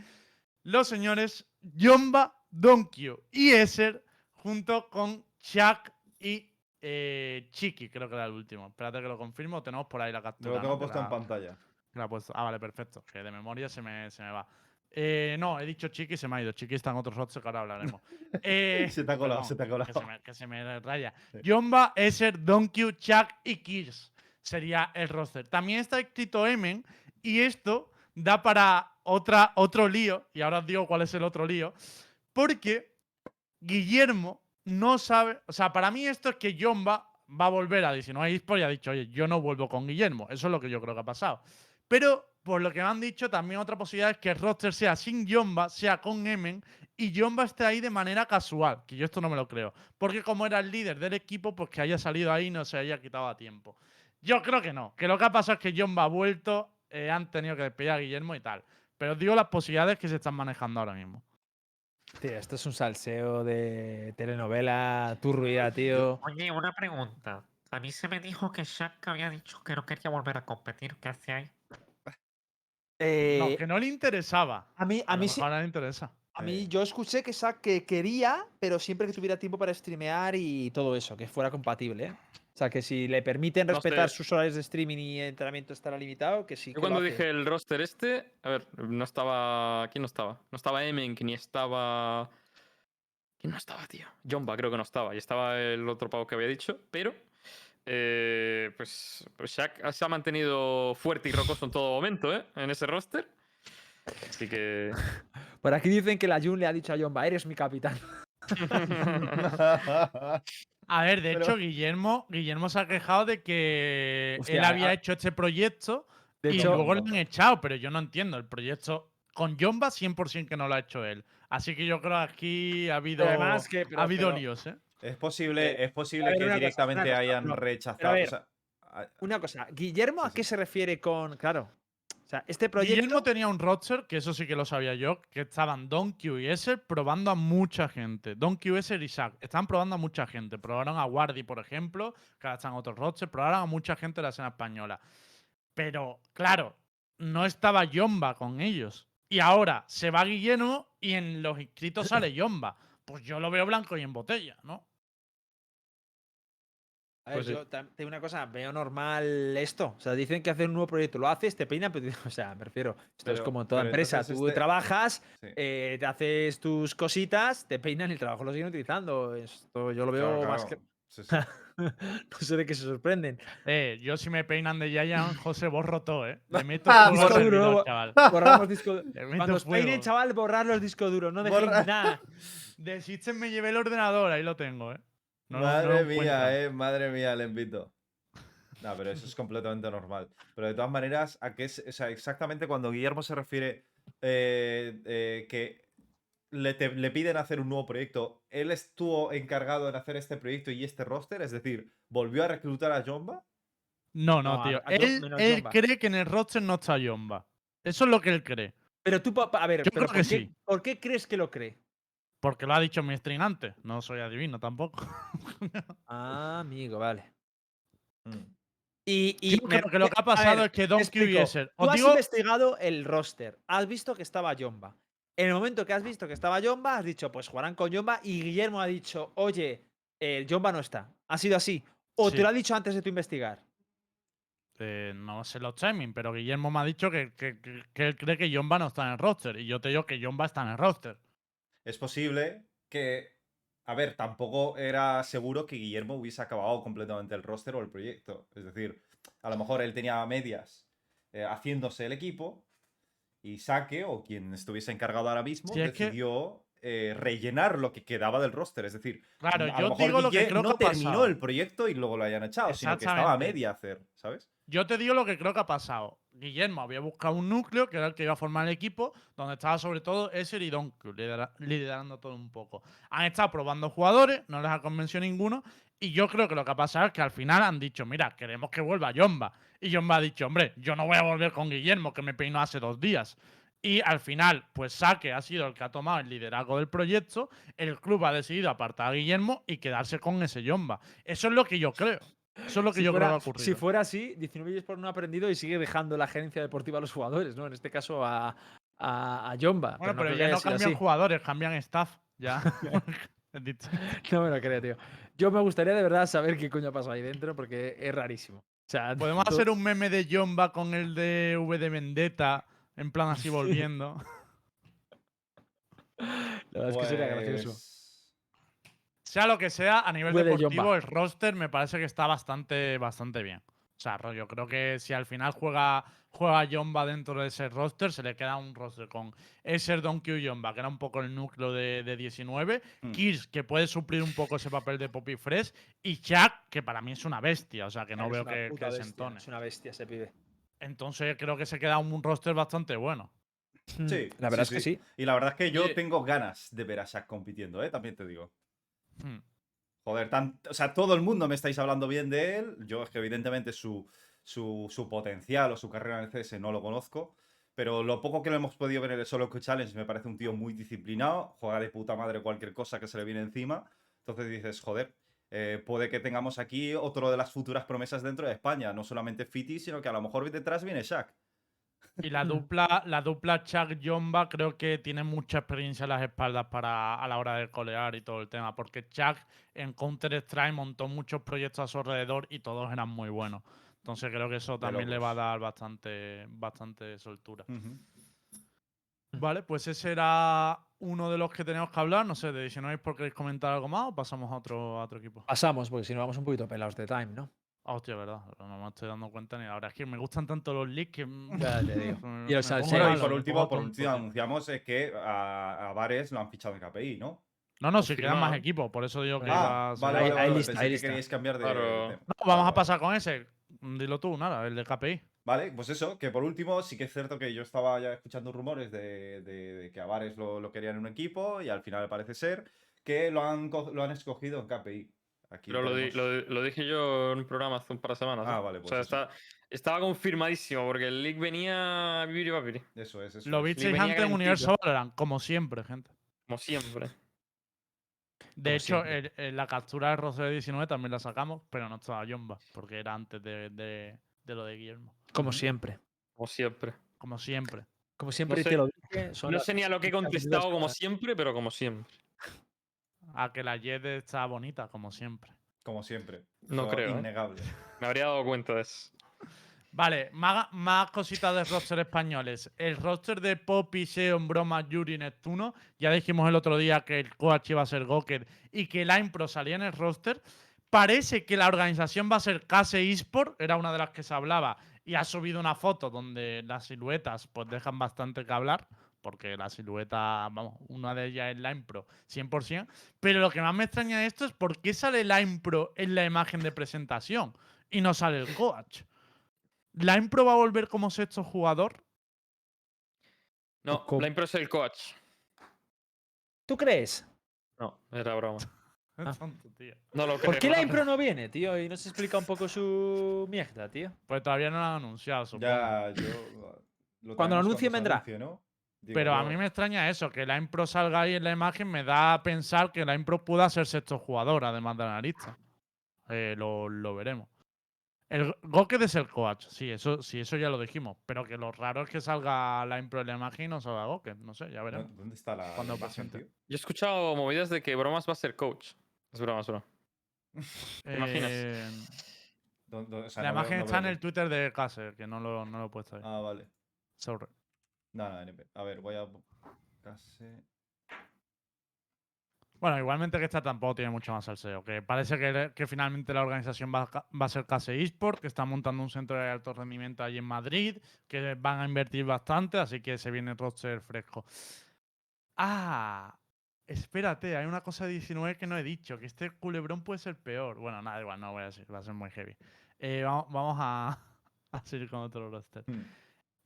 los señores Jomba, Donkey y Esser, junto con Chuck y eh, Chiqui, creo que era el último. Espérate que lo confirmo, tenemos por ahí la captura. Lo tengo puesto en la- pantalla. la puesto. Ah, vale, perfecto. Que de memoria se me, se me va. Eh, no, he dicho Chiqui y se me ha ido. Chiqui está en otros roster que ahora hablaremos. (laughs) Eh, Se te ha colado, perdón, se te ha colado. Que se me, que se me raya. Sí. Jomba, Esser, Donkey, Chuck y Kirs sería el roster. También está escrito Emen y esto da para otra, otro lío. Y ahora os digo cuál es el otro lío. Porque Guillermo no sabe. O sea, para mí esto es que Jomba va a volver a 19 eSports y ha dicho, oye, yo no vuelvo con Guillermo. Eso es lo que yo creo que ha pasado. Pero por lo que me han dicho, también otra posibilidad es que el roster sea sin Jomba, sea con Emen, y Jomba esté ahí de manera casual, que yo esto no me lo creo. Porque como era el líder del equipo, pues que haya salido ahí y no se haya quitado a tiempo. Yo creo que no, que lo que ha pasado es que Jomba ha vuelto, eh, han tenido que despedir a Guillermo y tal. Pero digo las posibilidades que se están manejando ahora mismo. Tío, esto es un salseo de telenovela turbia, tío. Oye, una pregunta. A mí se me dijo que Shaq había dicho que no quería volver a competir. ¿Qué hace ahí? Eh, no, que no le interesaba. a mí, A, a mí sí. ahora le interesa. A mí yo escuché que Shaq que quería, pero siempre que tuviera tiempo para streamear y todo eso, que fuera compatible. ¿eh? O sea, que si le permiten respetar sus horarios de streaming y entrenamiento estará limitado, que sí. Yo que cuando dije el roster este, a ver, no estaba. ¿Quién no estaba? No estaba Emenk ni estaba. ¿Quién no estaba, tío? Jomba creo que no estaba. Y estaba el otro pavo que había dicho, pero. eh, pues, pues Shaq se ha mantenido fuerte y rocoso en todo momento, ¿eh? En ese roster. Así que. (laughs) Por aquí dicen que la Jun le ha dicho a Jomba, eres mi capitán. (laughs) (laughs) A ver, de Pero- hecho, Guillermo, Guillermo se ha quejado de que él Hostia, había ah, hecho este proyecto De y hecho, luego lo han echado, pero yo no entiendo. El proyecto con Jomba 100% que no lo ha hecho él. Así que yo creo que aquí ha habido, además que- pero- ha habido pero- líos, ¿eh? Es posible, Eh, es posible que directamente cosa, hayan no, rechazado. ver, o sea, a- una cosa, ¿Guillermo Sí, a qué se refiere con. Claro. O sea, este proyecto. Guillermo tenía un roster, que eso sí que lo sabía yo, que estaban Don Q y Esser probando a mucha gente. Don Q, Esser y Shaq. Estaban probando a mucha gente. Probaron a Wardy, por ejemplo, que ahora están otros rosters. Probaron a mucha gente de la escena española. Pero, claro, no estaba Yomba con ellos. Y ahora se va Guillermo y en los inscritos sale Yomba. Pues yo lo veo blanco y en botella, ¿no? A ver, Pues yo tam- te digo una cosa, veo normal esto. O sea, dicen que hacen un nuevo proyecto, lo haces, te peinan, pero (laughs) o sea, me refiero. Esto es como en toda empresa. Tú este- trabajas, sí. eh, te haces tus cositas, te peinan y el trabajo lo siguen utilizando. Esto yo lo veo Claro, más que. Sí, sí. (laughs) no sé de qué se sorprenden. Eh, yo si me peinan de Yayan, (laughs) José borro todo, ¿eh? Le meto Ah, disco duro, chaval. Borramos disco Cuando os peinen, fuego. chaval, borrar los discos duros. No dejéis Borra- nada. De System me llevé el ordenador, ahí lo tengo, ¿eh? No lo- no madre mía, eh, madre mía, le invito. No, pero eso es completamente normal. Pero de todas maneras, ¿a qué es, o sea, exactamente cuando Guillermo se refiere eh, eh, que le, te- le piden hacer un nuevo proyecto, él estuvo encargado en hacer este proyecto y este roster, es decir, volvió a reclutar a Jomba. No, no, tío. a él él cree que en el roster no está Jomba. Eso es lo que él cree. Pero tú, a ver, Yo pero creo ¿por, que qué, sí. ¿por qué crees que lo cree? Porque lo ha dicho mi stream antes. No soy adivino tampoco. (laughs) Ah, amigo, vale. Mm. Y, y me- que lo que ha pasado ver, es que Don. Esser. Tú has digo, investigado el roster. Has visto que estaba Jomba. En el momento que has visto que estaba Jomba, has dicho, pues jugarán con Jomba. Y Guillermo ha dicho, oye, el Jomba no está. Ha sido así. O Sí. te lo ha dicho antes de tu investigar. eh, no sé los timing, pero Guillermo me ha dicho que, que- que- él cree que Jomba no está en el roster. Y yo te digo que Jomba está en el roster. Es posible que. A ver, tampoco era seguro que Guillermo hubiese acabado completamente el roster o el proyecto. Es decir, a lo mejor él tenía medias eh, haciéndose el equipo y Saque, o quien estuviese encargado ahora mismo, Sí, es que- decidió eh, rellenar lo que quedaba del roster. Es decir, Claro, a yo lo mejor digo lo que creo no que terminó pasado. el proyecto y luego lo hayan echado, sino que estaba a media hacer, ¿sabes? Yo te digo lo que creo que ha pasado. Guillermo había buscado un núcleo que era el que iba a formar el equipo, donde estaba sobre todo Esser y Donku, lidera- liderando todo un poco. Han estado probando jugadores, no les ha convencido ninguno, y yo creo que lo que ha pasado es que al final han dicho, mira, queremos que vuelva Jomba. Y Jomba ha dicho, hombre, yo no voy a volver con Guillermo, que me peinó hace dos días. Y al final, pues Saque ha sido el que ha tomado el liderazgo del proyecto, el club ha decidido apartar a Guillermo y quedarse con ese Jomba. Eso es lo que yo creo. Eso es lo que Si yo fuera, creo que ha ocurrido. si fuera así, 19 por no ha aprendido y sigue dejando la gerencia deportiva a los jugadores, ¿no? En este caso a, a, a Jomba. Bueno, pero, que ya no cambian así. jugadores, cambian staff. Ya. (laughs) (laughs) No me lo creo, tío. Yo me gustaría de verdad saber qué coño ha pasado ahí dentro porque es rarísimo. O sea, Podemos hacer un meme de Jomba con el de V de Vendetta, en plan así (laughs) volviendo. La verdad es que sería gracioso. Sea lo que sea, a nivel deportivo, el roster me parece que está bastante, bastante bien. O sea, rollo, creo que si al final juega, juega Jomba dentro de ese roster, se le queda un roster con Esser, Donkey y Jomba, que era un poco el núcleo de, de 19. Mm. Kirs, que puede suplir un poco ese papel de Poppy Fresh. Y Chuck, que para mí es una bestia. O sea, que no Es veo que, que se bestia, entone. Es una bestia ese pibe. Entonces creo que se queda un roster bastante bueno. Sí, la verdad sí, es que sí. Y la verdad es que yo tengo ganas de ver a Shaq compitiendo, ¿eh? También te digo. Hmm. Joder, o sea, todo el mundo me estáis hablando bien de él. Yo es que evidentemente su, su, su potencial o su carrera en el CS no lo conozco. Pero lo poco que lo hemos podido ver en el Solo Challenge me parece un tío muy disciplinado. Juega de puta madre cualquier cosa que se le viene encima. Entonces dices, joder, eh, puede que tengamos aquí otro de las futuras promesas dentro de España. No solamente Fiti, sino que a lo mejor detrás viene Shaq. Y la dupla, la dupla Chuck Jomba creo que tiene mucha experiencia en las espaldas para a la hora de colear y todo el tema. Porque Chuck en Counter Strike montó muchos proyectos a su alrededor y todos eran muy buenos. Entonces creo que eso también le va a dar bastante, bastante soltura. Vale, pues ese era uno de los que tenemos que hablar. No sé, de si no hay por queréis comentar algo más o pasamos a otro, a otro equipo. Pasamos, porque si no vamos un poquito pelados de time, ¿no? Ah, hostia, verdad. No me estoy dando cuenta ni ahora. Es que me gustan tanto los leaks que. (laughs) Ya te digo. me- Y por último, por último anunciamos eh, que a, a Vares lo han fichado en KPI, ¿no? No, no, si quedan más equipos, por eso digo que Ah, iba a vale, Hay- vale, hay vale, lista, pensé hay que queríais cambiar de, Claro. de. No, vamos a pasar con ese. Dilo tú, nada, el de KPI. Vale, pues eso, que por último sí que es cierto que yo estaba ya escuchando rumores de, de- de que a Vares lo, lo querían en un equipo y al final parece ser que lo han, lo han escogido en KPI. Aquí Pero lo, di- tenemos- lo di- lo dije yo en un programa hace un par de semanas. Ah, vale, O pues sea, eso. está, estaba confirmadísimo porque el leak venía a vivir y papiri, Eso es, eso Lo visteis antes en. Universo Valorant, como siempre, gente. como siempre. De Como hecho, siempre. el- el- la captura de Roser 19 también la sacamos, pero no estaba Jomba, porque era antes de, de- de lo de Guillermo. Como siempre. Como siempre. Como siempre. Como siempre sé- te lo dije. son No sé ni a lo que he contestado como siempre, pero como siempre. A que la Jet está bonita, como siempre. Como siempre. No Eso creo, ¿eh? Innegable. (laughs) Me habría dado cuenta de eso. Vale, más, más cositas de roster españoles. El roster de Poppy, Seon, Broma, Yuri y Neptuno. Ya dijimos el otro día que el coach iba a ser Goker y que el Impro salía en el roster. Parece que la organización va a ser Case Esport, era una de las que se hablaba, y ha subido una foto donde las siluetas pues dejan bastante que hablar, porque la silueta, vamos, una de ellas es la Impro 100%. Pero lo que más me extraña de esto es por qué sale la Impro en la imagen de presentación y no sale el coach. ¿La Impro va a volver como sexto jugador? No, la impro es el coach. ¿Tú crees? No, era broma. (laughs) Ah. Tonto, tío. No lo creo. ¿Por qué la impro no viene, tío? Y no se explica un poco su mierda, tío. Pues todavía no lo han anunciado, supongo. Ya, yo. lo Cuando lo anuncien, vendrá. anuncie, ¿no? Digo Pero a mí me extraña eso, que la Impro salga ahí en la imagen, me da a pensar que la Impro pueda ser sexto jugador, además de analista. Eh, lo, lo veremos. El Goked es el coach, sí eso, sí, eso ya lo dijimos. Pero que lo raro es que salga la Impro en la imagen y no salga Goked, no sé, ya veremos. ¿Dó- ¿Dónde está la, Cuando tío? Yo he escuchado movidas de que Bromas va a ser coach. Es broma, es broma. (laughs) ¿Te imaginas? Eh, ¿Dó- dó- o sea, la no veo- imagen no está veo en el. Twitter de Caser, que no lo, no lo he puesto ahí. Ah, vale. Sorry. No, no, NP. A ver, voy a. Bueno, igualmente que esta tampoco tiene mucho más salseo. Que parece que, que finalmente la organización va, a ca- va a ser Case eSport, que está montando un centro de alto rendimiento allí en Madrid, que van a invertir bastante, así que se viene roster fresco. Ah, espérate, hay una cosa de 19 que no he dicho, que este culebrón puede ser peor. Bueno, nada, igual, no voy a decir, va a ser muy heavy. Eh, vamos, vamos a, (laughs) a seguir con otro roster. Hmm.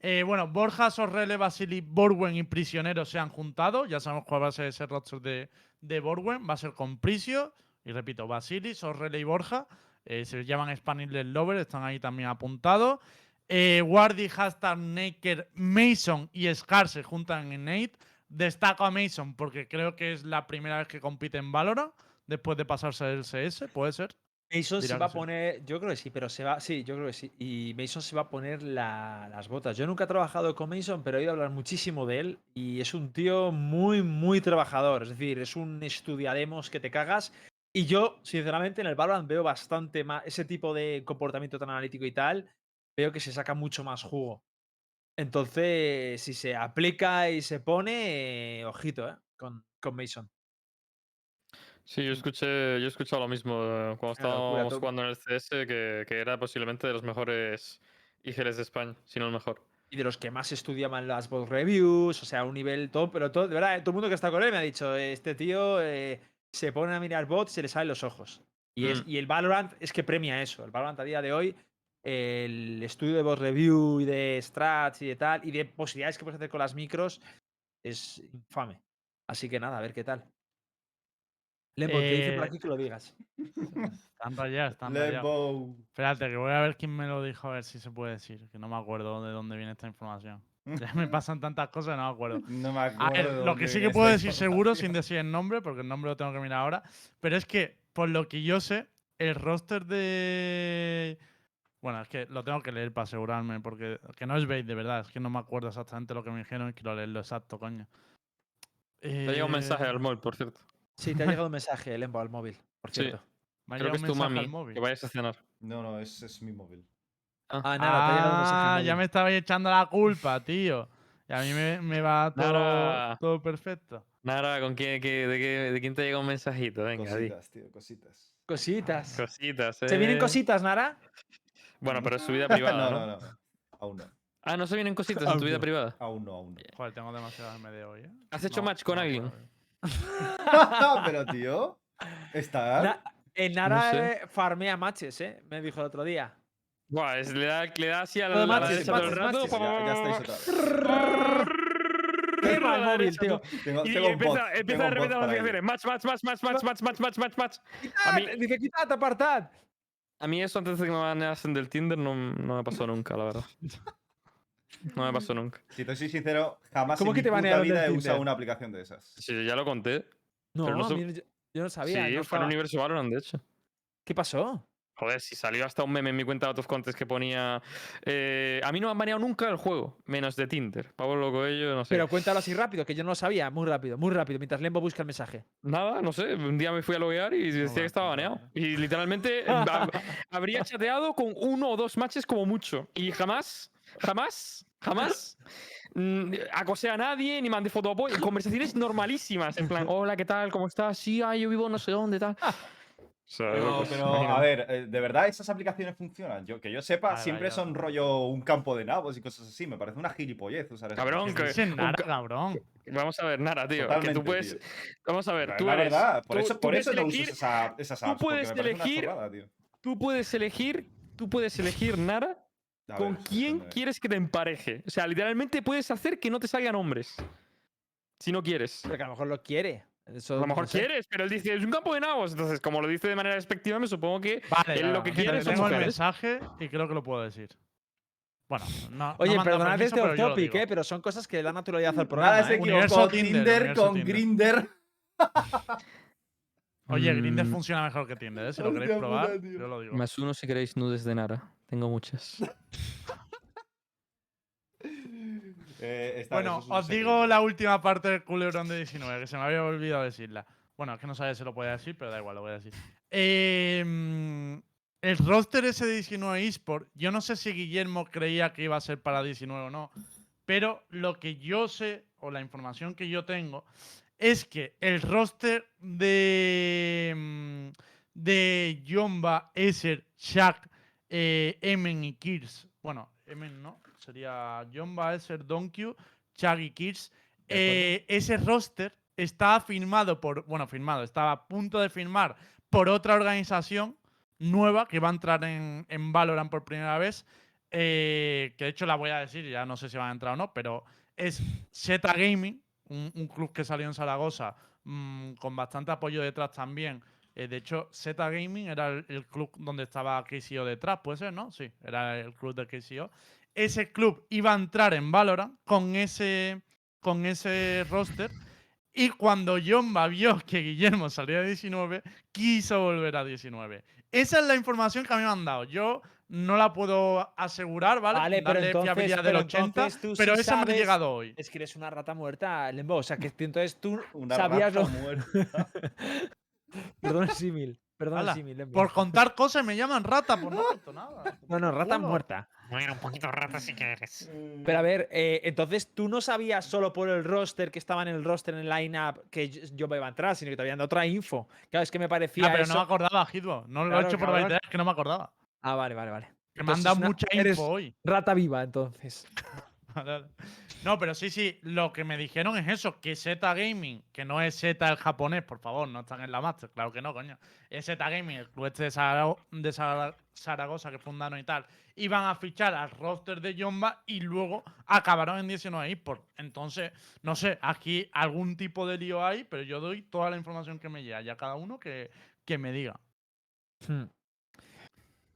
Eh, bueno, Borja, Sorrele, Basili, Borwen y Prisionero se han juntado. Ya sabemos cuál va a ser ese roster de, de Borwen. Va a ser con Prisio. Y repito, Basili, Sorrele y Borja. eh, se llaman Spanish Lover. Están ahí también apuntados. Eh, Wardy, Hashtag, Naker, Mason y Scar se juntan en Nate. Destaco a Mason porque creo que es la primera vez que compite en Valorant. Después de pasarse del CS, puede ser. Mason se va a poner, yo creo que sí, pero se va, sí, yo creo que sí. Y Mason se va a poner la- las botas. Yo nunca he trabajado con Mason, pero he oído hablar muchísimo de él y es un tío muy, muy trabajador. Es decir, es un estudiaremos que te cagas. Y yo, sinceramente, en el Valorant veo bastante más ese tipo de comportamiento tan analítico y tal. Veo que se saca mucho más jugo. Entonces, si se aplica y se pone, eh, ojito, ¿eh? Con, con Mason. Sí, yo escuché, yo he escuchado lo mismo eh, cuando estábamos jugando en el CS, que, que era posiblemente de los mejores IGLs de España, si no el mejor. y de los que más estudiaban las bot reviews, o sea, un nivel top, pero todo, de verdad, eh, todo el mundo que está con él me ha dicho, este tío eh, se pone a mirar bots y se le salen los ojos. Y, es, Mm. y el Valorant es que premia eso. El Valorant a día de hoy, el estudio de bot review y de strats y de tal, y de posibilidades que puedes hacer con las micros, es infame. Así que nada, a ver qué tal. Lembo, te dice por Eh, aquí que lo digas. Están rayados, están rayados. Lembo. Espérate, que voy a ver quién me lo dijo, a ver si se puede decir, que no me acuerdo de dónde viene esta información. (laughs) Ya me pasan tantas cosas, no me acuerdo. No me acuerdo. A ver, de lo que sí que puedo decir seguro, sin decir el nombre, porque el nombre lo tengo que mirar ahora, pero es que, por lo que yo sé, el roster de, Bueno, es que lo tengo que leer para asegurarme, porque que no es bait de verdad, es que no me acuerdo exactamente lo que me dijeron y quiero leerlo exacto, coño. Te llega un mensaje Eh, al móvil, por cierto. Sí, te ha llegado un mensaje, Lembo, al móvil, por Sí. cierto. Me ha Creo que es tu mami. móvil. Que vayas a cenar. No, no, es, es mi móvil. Ah, nada, te ha llegado un mensaje Ah, ya me estabais echando la culpa, (laughs) tío. Y a mí me, me va todo, Nara. todo perfecto. Nara, ¿con quién, qué- de, qué- de quién te llega un mensajito? Venga, di. Cositas, tío, cositas. Cositas. Cositas, ¿eh? ¿Se vienen cositas, Nara? Bueno, pero es su vida privada, (laughs) no, ¿no? no, no. Aún no. Ah, ¿no se vienen cositas en tu vida privada? Aún no, aún no. Joder, tengo demasiado MD hoy, ¿eh? ¿Has hecho match con alguien? (laughs) Pero, tío. Está. Na- Nara sé. eh, farmea matches, ¿eh? Me dijo el otro día. Buah, es- le, da, le da así a la, a la matches, derecha todo el matches, rato. matches. Ya, ya estáis otra vez. El móvil, tío. Tengo, Y, tengo y un bot. empieza, empieza tengo a un bot repetir las para ello. notificaciones. Match, match, match, match, match, match, match, match, match, match. A mí, Dice, quitad, apartad. a mí eso antes de que me baneasen del Tinder no, no me pasó nunca, la verdad. (laughs) No me pasó nunca. Si te soy sincero, jamás ¿Cómo en que mi te puta banearon vida del he usado Tinder? una aplicación de esas. Sí, ya lo conté. No, Pero no sé- mí yo, yo no sabía. sí, no fue en estaba- Universo Valorant, de hecho. ¿Qué pasó? Joder, si salió hasta un meme en mi cuenta de Out of Contest que ponía. eh, a mí no me han baneado nunca el juego, menos de Tinder. Pablo Loco ello, no sé. Pero cuéntalo así rápido, que yo no lo sabía. Muy rápido, muy rápido, mientras Lembo busca el mensaje. Nada, no sé. Un día me fui a loguear y decía que estaba baneado. Y literalmente (laughs) hab- habría chateado con uno o dos matches como mucho. Y jamás, jamás, jamás mm, acosé a nadie ni mandé foto de apoyo. Conversaciones normalísimas. En plan, hola, ¿qué tal? ¿Cómo estás? Sí, ah, yo vivo no sé dónde, tal. O sea, Pero, a ver, eh, ¿de verdad esas aplicaciones funcionan? Yo, que yo sepa, siempre son rollo un campo de nabos y cosas así. Me parece una gilipollez usar esas Cabrón, ¿Qué que- un Nara, ca- cabrón? Vamos a ver, Nara, tío. que Totalmente, tú puedes. tío. Vamos a ver, La- tú la eres. verdad, por tú- eso, tú por no elegir- usas esa- esas tú apps. porque puedes elegir- chorrada, tío. Tú puedes elegir. Tú puedes elegir, Nara, A con ver, quién quieres que te empareje. O sea, literalmente puedes hacer que no te salgan hombres. Si no quieres. Pero que a lo mejor lo quiere. Eso A lo mejor no sé. quieres, pero él dice, es un campo de nabos. Entonces, como lo dice de manera despectiva, me supongo que Vale, él lo que vale, quiere el mujeres. mensaje y creo que lo puedo decir. Bueno, no. Oye, no perdonad permiso, este lo topic. ¿eh? Pero son cosas que le dan naturalidad al Nada, programa. se ¿eh? Universo equivocó. Tinder, Tinder universo con. Grinder. Oye, Grindr Mm, funciona mejor que Tinder, ¿eh? Si lo queréis probar, yo lo digo. Más uno si queréis nudes de Nara. Tengo muchas. (laughs) Eh, Bueno, eso es un os digo la última parte del culebrón de 19, que se me había olvidado decirla. Bueno, es que no sabía si lo podía decir, pero da igual, lo voy a decir. Eh, mm, el roster ese de 19 eSport, yo no sé si Guillermo creía que iba a ser para 19 o no, pero lo que yo sé, o la información que yo tengo, es que el roster de, mm, de Yomba, Esser, Shaq, eh, Emen y Kirs, bueno, Emen no, sería Yomba, Esser, Donkey, Shaq y Kirs, eh, ese roster estaba firmado por, bueno, firmado, estaba a punto de firmar por otra organización nueva que va a entrar en, en Valorant por primera vez, eh, que de hecho la voy a decir, ya no sé si van a entrar o no, pero es Zeta Gaming, un, un club que salió en Zaragoza mm, con bastante apoyo detrás también. Eh, de hecho, Zeta Gaming era el, el club donde estaba KCO detrás, puede ser, ¿no? Sí, era el club de KCO. Ese club iba a entrar en Valorant con ese, con ese roster. Y cuando Yomba vio que Guillermo salía de 19, quiso volver a 19. Esa es la información que a mí me han dado. Yo no la puedo asegurar, ¿vale? Vale, pero Darle entonces- fiabilidad del pero 80, entonces tú pero sí esa me ha llegado hoy. Es que eres una rata muerta, Lembo. O sea, que entonces tú Una sabías rata lo. muerta. (laughs) Perdón el símil. Perdón el símil. Por contar cosas me llaman rata, pues no cuento nada. (laughs) No, no, rata muerta. Bueno, un poquito rata sí que eres. Pero a ver, eh, entonces tú no sabías solo por el roster que estaba en el roster en el lineup que yo me iba a entrar, sino que te habían dado otra info. Claro, es que me parecía. Ah, pero eso- no me acordaba, Hitbo. No lo he hecho por la idea, es que no me acordaba. Ah, vale, vale, vale. Que me han dado mucha info hoy. Rata viva, entonces. (laughs) (laughs) No, pero sí, sí, lo que me dijeron es eso, que Z Gaming, que no es Z el japonés, por favor, no están en la Master, claro que no, coño. Es Z Gaming, el club este de, Zara- de Zara- Zaragoza que fundaron y tal, iban a fichar al roster de Yomba y luego acabaron en 19 eSports. Entonces, no sé, aquí algún tipo de lío hay, pero yo doy toda la información que me llega, ya cada uno que, que me diga. Hmm.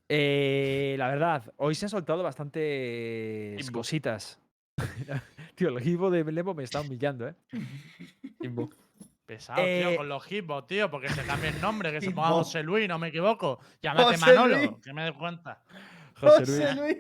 Eh, la verdad, hoy se han soltado bastantes cositas. (laughs) Tío, el equipo de Lembo me está humillando, ¿eh? (laughs) Pesado, Eh, tío, con los hitbox, tío, porque se cambie el nombre, que se ponga. José Luis, no me equivoco. Llámate José Manolo, Luis. que me des cuenta. José Luis.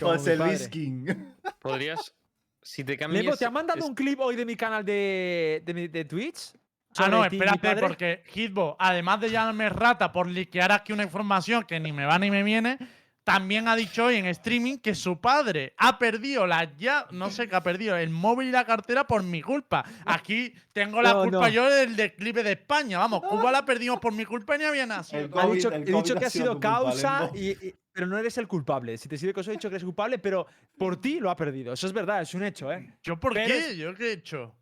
Como mi José Luis. King. (laughs) Podrías. Si te cambias. Lembo, ¿te han mandado es- un clip hoy de mi canal de, de, mi- de Twitch? Ah, sobre no, ti y mi espérate, padre? porque Hitbo, además de llamarme rata por liquear aquí una información que ni me va ni me viene, también ha dicho hoy en streaming que su padre ha perdido la ya, no sé qué ha perdido, el móvil y la cartera por mi culpa. Aquí tengo la No, culpa no. yo del declive de España. Vamos, Cuba la perdimos por mi culpa y ni había nacido. Ha dicho, he dicho que ha ha sido causa, y, y- pero no eres el culpable. Si te sirve que os he dicho que eres culpable, pero por ti lo ha perdido. Eso es verdad, es un hecho, ¿eh? ¿Yo por pero qué? ¿Yo qué he hecho?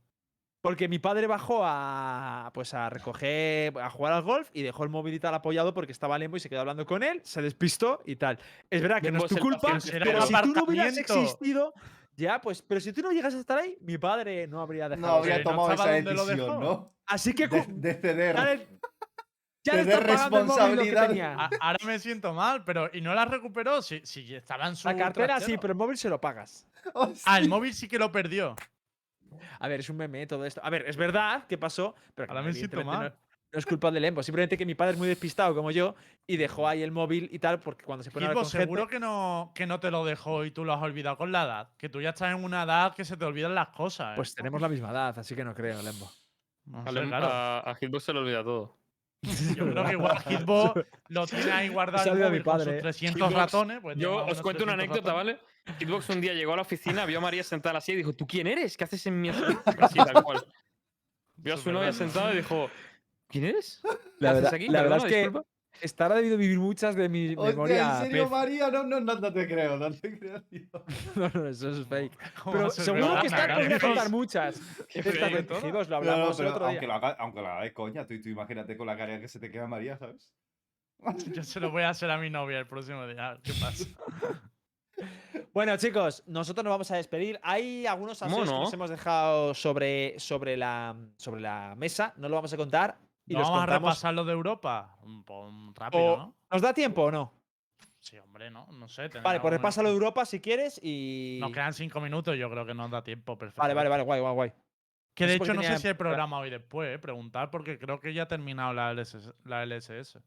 Porque mi padre bajó a pues a recoger, a jugar al golf y dejó el móvil y tal apoyado porque estaba Lembo y se quedó hablando con él, se despistó y tal. Es verdad que no es tu el culpa, pero si tú no hubieras existido, ya, pues, pero si tú no llegas a estar ahí, mi padre no habría dejado. No habría no tomado estaba esa decisión. ¿no? Así que De, de ceder. ya le, ya le el que responsabilidad. A- ahora me siento mal, pero ¿y no la recuperó? Si, si estaba en su La cartera sí, pero el móvil se lo pagas. (laughs) Ah, el móvil sí que lo perdió. A ver, es un meme todo esto. A ver, es verdad que pasó, pero Ahora no, me siento mal. No, no es culpa de Lembo, simplemente que mi padre es muy despistado como yo y dejó ahí el móvil y tal, porque cuando se pone a hablar seguro gente, que no, que no te lo dejó y tú lo has olvidado con la edad. Que tú ya estás en una edad que se te olvidan las cosas. ¿eh? pues tenemos la misma edad, así que no creo, Lembo. No A, claro. a- a Hitbox se le olvida todo. (laughs) Yo creo que igual (laughs) Hitbo lo tiene ahí guardado olvida mi con padre, sus ¿eh? 300 Hitbox, ratones. Pues Yo os cuento una 300 anécdota, ratones. ¿vale? Hitbox un día llegó a la oficina, vio a María sentada en silla y dijo, ¿tú quién eres? ¿Qué haces en mi oficina? (laughs) Así, tal cual. Vio a su novia sentada y dijo, ¿quién eres? ¿Qué La haces verdad, aquí? la verdad es que disculpa". Estará debido vivir muchas de mi Hostia, memoria. ¿En serio, pez. María? No, no, no, no te creo, no te creo, tío. (laughs) No, no, eso es fake. (laughs) ¿Cómo Pero seguro que está podría contar muchas. (laughs) Todo. tejidos, lo No, no, hablamos el otro aunque día. lo, haga, aunque lo haga de coña, tú, tú imagínate con la cara que se te queda María, ¿sabes? Yo se lo voy a hacer a mi novia el próximo día. ¿Qué pasa? Bueno, chicos, nosotros nos vamos a despedir. Hay algunos ¿Cómo asuntos que no? nos hemos dejado sobre, sobre, la, sobre la mesa. No lo vamos a contar. Y ¿No los vamos a repasar lo de Europa? Un poco rápido, O- ¿no? ¿Nos da tiempo o no? Sí, hombre, no. No sé. Vale, pues repásalo de Europa si quieres y. Nos quedan cinco minutos, yo creo que nos da tiempo. Perfecto. Vale, vale, vale, guay, guay, guay. Que de hecho no sé si hay programa hoy después, eh, preguntar, porque creo que ya ha terminado la LSS. La LSS.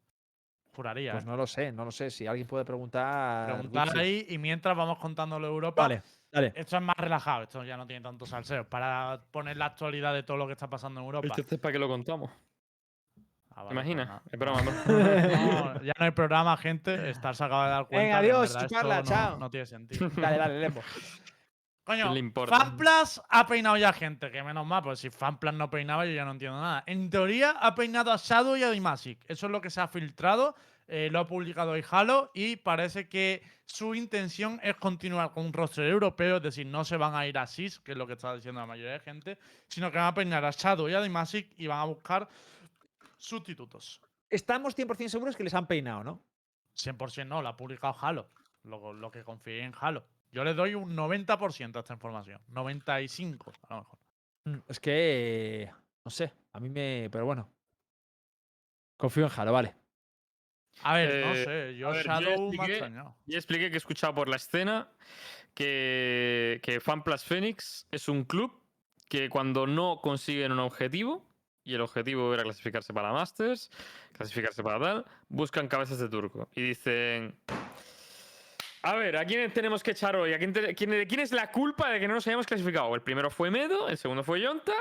Juraría. Pues eh. no lo sé, no lo sé. Si alguien puede preguntar. Preguntar ahí y mientras vamos contando lo de Europa. Vale, dale. Esto es más relajado, esto ya no tiene tanto salseo. Para poner la actualidad de todo lo que está pasando en Europa. Entonces, ¿para qué lo contamos? Ah, ¿Te vale, imaginas? pues Es broma, ¿no? nada. (laughs) No, (laughs) ya no hay programa, gente. Estar se acaba de dar cuenta. Venga, adiós, verdad chuparla, no- chao. No, tiene sentido. (laughs) Dale, dale, Lembo. Coño, le? Fanplas ha peinado ya gente, que menos mal, pues si Fanplas no peinaba yo ya no entiendo nada. En teoría ha peinado a Shadow y a Dimasic. Eso es lo que se ha filtrado, eh, lo ha publicado hoy Halo y parece que su intención es continuar con un roster europeo, es decir, no se van a ir a SIS, que es lo que está diciendo la mayoría de gente, sino que van a peinar a Shadow y a Dimasic y van a buscar sustitutos. Estamos 100% seguros que les han peinado, ¿no? 100% no, lo ha publicado Halo, lo, lo que confíe en Halo. Yo le doy un 90% a esta información, 95% a lo mejor. Mm, Es que. No sé, a mí me. Pero bueno. Confío en Jalo, vale. A ver, no Eh, sé, yo ver, yo Shadow me ha expliqué- extrañado. Ya expliqué que he escuchado por la escena que, que FanPlus Phoenix es un club que cuando no consiguen un objetivo, y el objetivo era clasificarse para Masters, clasificarse para tal, buscan cabezas de turco. Y dicen... A ver, ¿a quién tenemos que echar hoy? ¿A quién, te- quién- ¿De quién es la culpa de que no nos hayamos clasificado? El primero fue Medo, el segundo fue Yonta.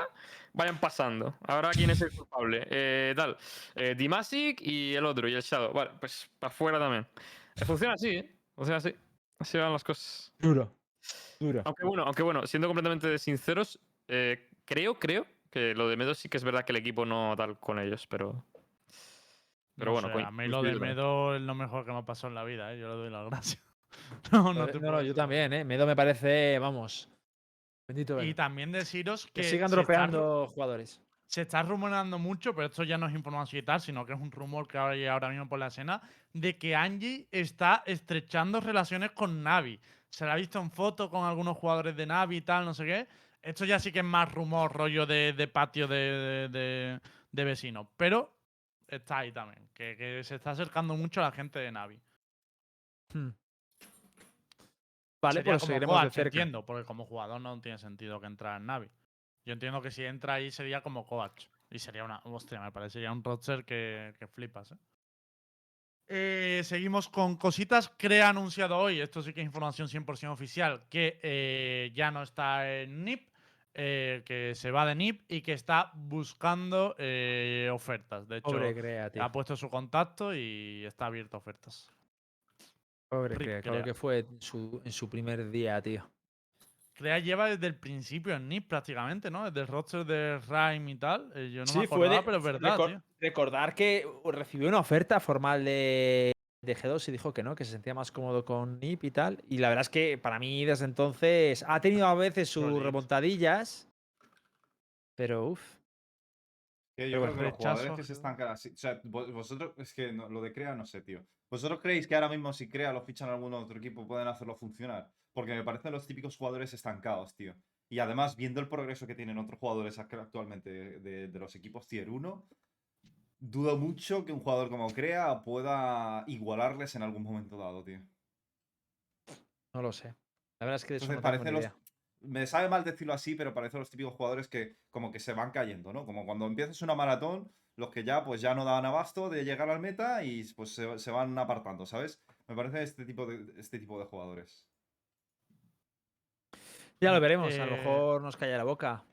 Vayan pasando. Ahora, ¿quién es el culpable? Eh, tal. Eh, Dimasic y el otro, y el Shadow. Vale, pues para afuera también. Eh, Funciona así, ¿eh? Funciona así. Así van las cosas. Duro. Duro. Aunque bueno, aunque bueno, siendo completamente sinceros, eh, creo, creo que lo de Medo sí que es verdad que el equipo no tal con ellos, pero. Pero No bueno, sé, coño, a mí lo de. Medo es lo mejor que me ha pasado en la vida, ¿eh? yo le doy las gracias. (laughs) no, no, No, te no, puedo yo también, ¿eh? Medo me parece, vamos. Bendito Y también deciros que Que sigan está dropeando jugadores. se está rumorando mucho, pero esto ya no es información y tal, sino que es un rumor que hay ahora mismo por la escena, de que Angie está estrechando relaciones con Navi. Se la ha visto en foto con algunos jugadores de Navi y tal, no sé qué. Esto ya sí que es más rumor, rollo de, de patio de, de, vecinos. Pero está ahí también, que, que se está acercando mucho a la gente de Navi. Hmm. Vale, pues como seguiremos de Coach, cerca. entiendo, porque como jugador no tiene sentido que entrar en Navi. Yo entiendo que si entra ahí sería como coach. Y sería una. Hostia, me parecería un roster que, que flipas, ¿eh? Eh, seguimos con cositas. Crea ha anunciado hoy, esto sí que es información 100% oficial, que eh, ya no está en NIP, eh, que se va de NIP y que está buscando ofertas. De hecho, Pobre Crea, tío. ha puesto su contacto y está abierto a ofertas. Pobre Rip Crea, Crea. que fue en su, en su primer día, tío. Crea lleva desde el principio en NIP prácticamente, ¿no? Desde el roster de Rhyme y tal. eh, yo no Sí, me fue acordaba, de- pero es verdad, recor- tío. Recordar que recibió una oferta formal de, de G2 y dijo que no, que se sentía más cómodo con NIP y tal. Y la verdad es que para mí desde entonces ha tenido a veces sus Solid. remontadillas. Pero uff. Yo Pero creo que los jugadores a que se G2. estancan así. O sea, vo- vosotros, es que no- lo de Crea no sé, tío. ¿Vosotros creéis que ahora mismo si Crea lo fichan a algún otro equipo pueden hacerlo funcionar? Porque me parecen los típicos jugadores estancados, tío. Y además, viendo el progreso que tienen otros jugadores ac- actualmente de, de- de los equipos Tier 1, dudo mucho que un jugador como Crea pueda igualarles en algún momento dado, tío. No lo sé. La verdad es que de eso Entonces, tengo los. Me sabe mal decirlo así, pero parece los típicos jugadores que como que se van cayendo, ¿no? Como cuando empiezas una maratón, los que ya pues ya no dan abasto de llegar al meta y pues se, se van apartando, ¿sabes? Me parece este tipo de, este tipo de jugadores. Ya lo veremos, a lo Eh, mejor nos calla la boca.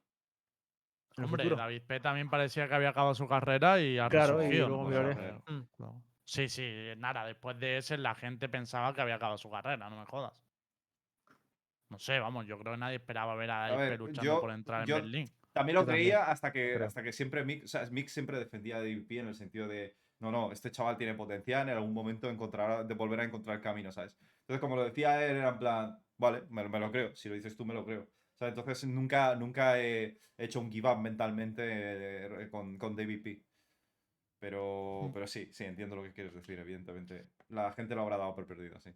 Hombre. David P también parecía que había acabado su carrera y ha Claro. Mm. claro. Sí, sí, nada, después de ese la gente pensaba que había acabado su carrera, no me jodas. No sé, vamos, yo creo que nadie esperaba ver a A David P luchando yo- por entrar yo- en Berlín. También lo Yo también, creía hasta que, hasta que siempre Mick, o sea, Mick siempre defendía a DVP en el sentido de, no, no, este chaval tiene potencial, en algún momento encontrará, de volver a encontrar el camino, ¿sabes? Entonces, como lo decía él, era en plan, vale, me, me lo creo, si lo dices tú, me lo creo. Entonces, nunca, nunca he hecho un give up mentalmente eh, con, con DVP. Pero, Mm. pero sí, sí, entiendo lo que quieres decir, evidentemente. La gente lo habrá dado por perdido, sí.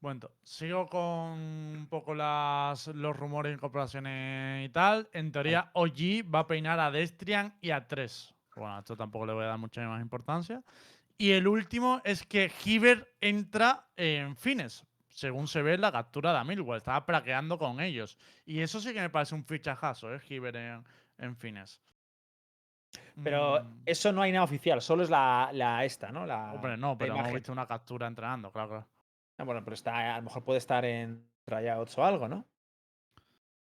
Bueno, sigo con un poco las, los rumores de incorporaciones y tal. En teoría, OG va a peinar a Destrian y a 3. Bueno, a esto tampoco le voy a dar mucha más importancia. Y el último es que Hiver entra en Fines, según se ve la captura de Amilwell. Estaba praqueando con ellos. Y eso sí que me parece un fichajazo, ¿eh? Hiver en, en Fines. Pero Mm, eso no hay nada oficial, solo es la, la esta, ¿no? La, Hombre, no, pero hemos visto una captura entrenando, claro, claro. Ah, bueno, pero está, a lo mejor puede estar en tryouts o algo, ¿no?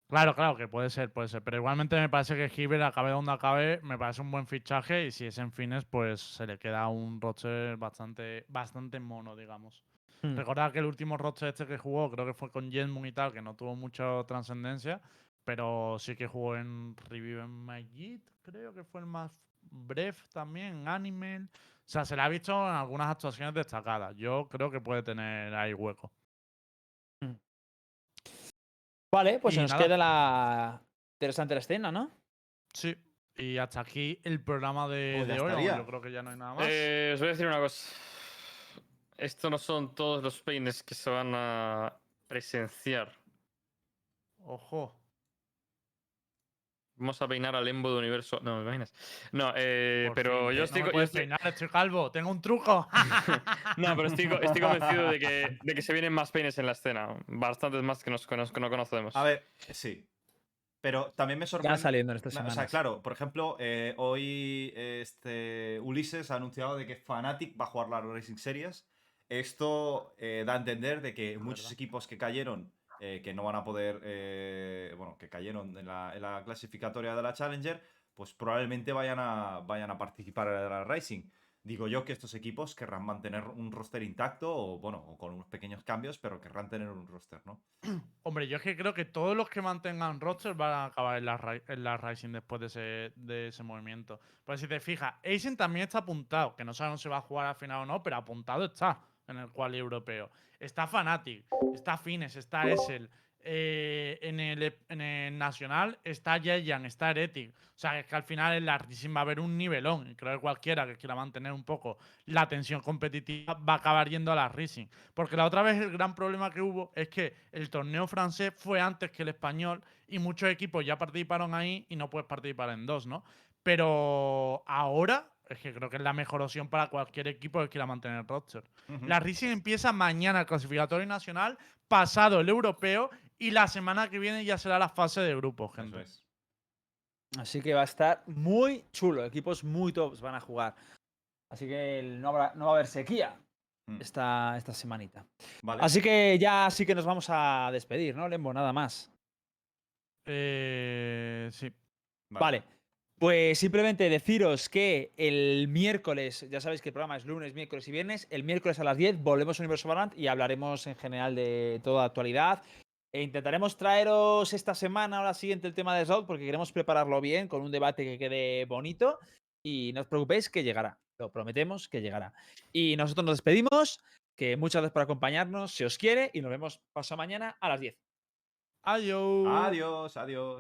Claro, claro, que puede ser, puede ser. Pero igualmente me parece que Hiver, acabe donde acabe, me parece un buen fichaje. Y si es en fines, pues se le queda un roster bastante, bastante mono, digamos. Hmm. Recordad que el último roster este que jugó, creo que fue con Jetmoon y tal, que no tuvo mucha trascendencia. Pero sí que jugó en Review en Magic, creo que fue el más breve también, en Animal. O sea, se le ha visto en algunas actuaciones destacadas. Yo creo que puede tener ahí hueco. Vale, pues Y se nos nada. queda la interesante la escena, ¿no? Sí. Y hasta aquí el programa de, Pues de hoy. Yo creo que ya no hay nada más. Eh, os voy a decir una cosa. Esto no son todos los peines que se van a presenciar. Ojo. Vamos a peinar al Embo de Universo. No, ¿me imaginas? No, eh, pero fin, yo estoy, No yo puedes estoy- peinar, estoy calvo. Tengo un truco. (laughs) No, pero estoy, co- estoy convencido de que, (laughs) de que se vienen más peines en la escena. Bastantes más que, nos, que nos- que no conocemos. A ver, sí. Pero también me Ya sorprende. saliendo en estas Na- O semanas. sea, claro, por ejemplo, eh, hoy este Ulises ha anunciado de que Fnatic va a jugar la Racing Series. Esto eh, da a entender de que muchos equipos que cayeron, eh, que no van a poder, eh, bueno, que cayeron en la, en la clasificatoria de la Challenger, pues probablemente vayan a, vayan a participar en la Racing. Digo yo que estos equipos querrán mantener un roster intacto o, bueno, o con unos pequeños cambios, pero querrán tener un roster, ¿no? (clears throat) Hombre, yo es que creo que todos los que mantengan roster van a acabar en la, en la Rising después de ese, de ese movimiento. Pues si te fijas, Aizen también está apuntado, que no sabemos si va a jugar al final o no, pero apuntado está en el quali europeo. Está Fnatic, está Fines, está Essel. eh, en, el, ep- en el Nacional está Yeyan, está Heretic. O sea, es que al final en la va a haber un nivelón. Y creo que cualquiera que quiera mantener un poco la tensión competitiva va a acabar yendo a la Rising. Porque la otra vez el gran problema que hubo es que el torneo francés fue antes que el español y muchos equipos ya participaron ahí y no puedes participar en dos, ¿no? Pero ahora es que creo que es la mejor opción para cualquier equipo que quiera mantener el roster. La Rising empieza mañana el clasificatorio nacional, pasado el europeo y la semana que viene ya será la fase de grupos, Eso gente. es. Así que va a estar muy chulo. Equipos muy tops van a jugar. Así que no, habrá- no va a haber sequía. Mm. esta, esta semanita. Vale. Así que ya sí que nos vamos a despedir, ¿no, Lembo? Nada más. Eh, sí. Vale. Pues simplemente deciros que el miércoles, ya sabéis que el programa es lunes, miércoles y viernes, el miércoles a las 10 volvemos a Universo Valorant y hablaremos en general de toda actualidad. E intentaremos traeros esta semana o la siguiente el tema de Slout porque queremos prepararlo bien con un debate que quede bonito y no os preocupéis que llegará, lo prometemos que llegará. Y nosotros nos despedimos, que muchas gracias por acompañarnos, se os quiere y nos vemos pasado mañana a las 10. Adiós. Adiós, adiós.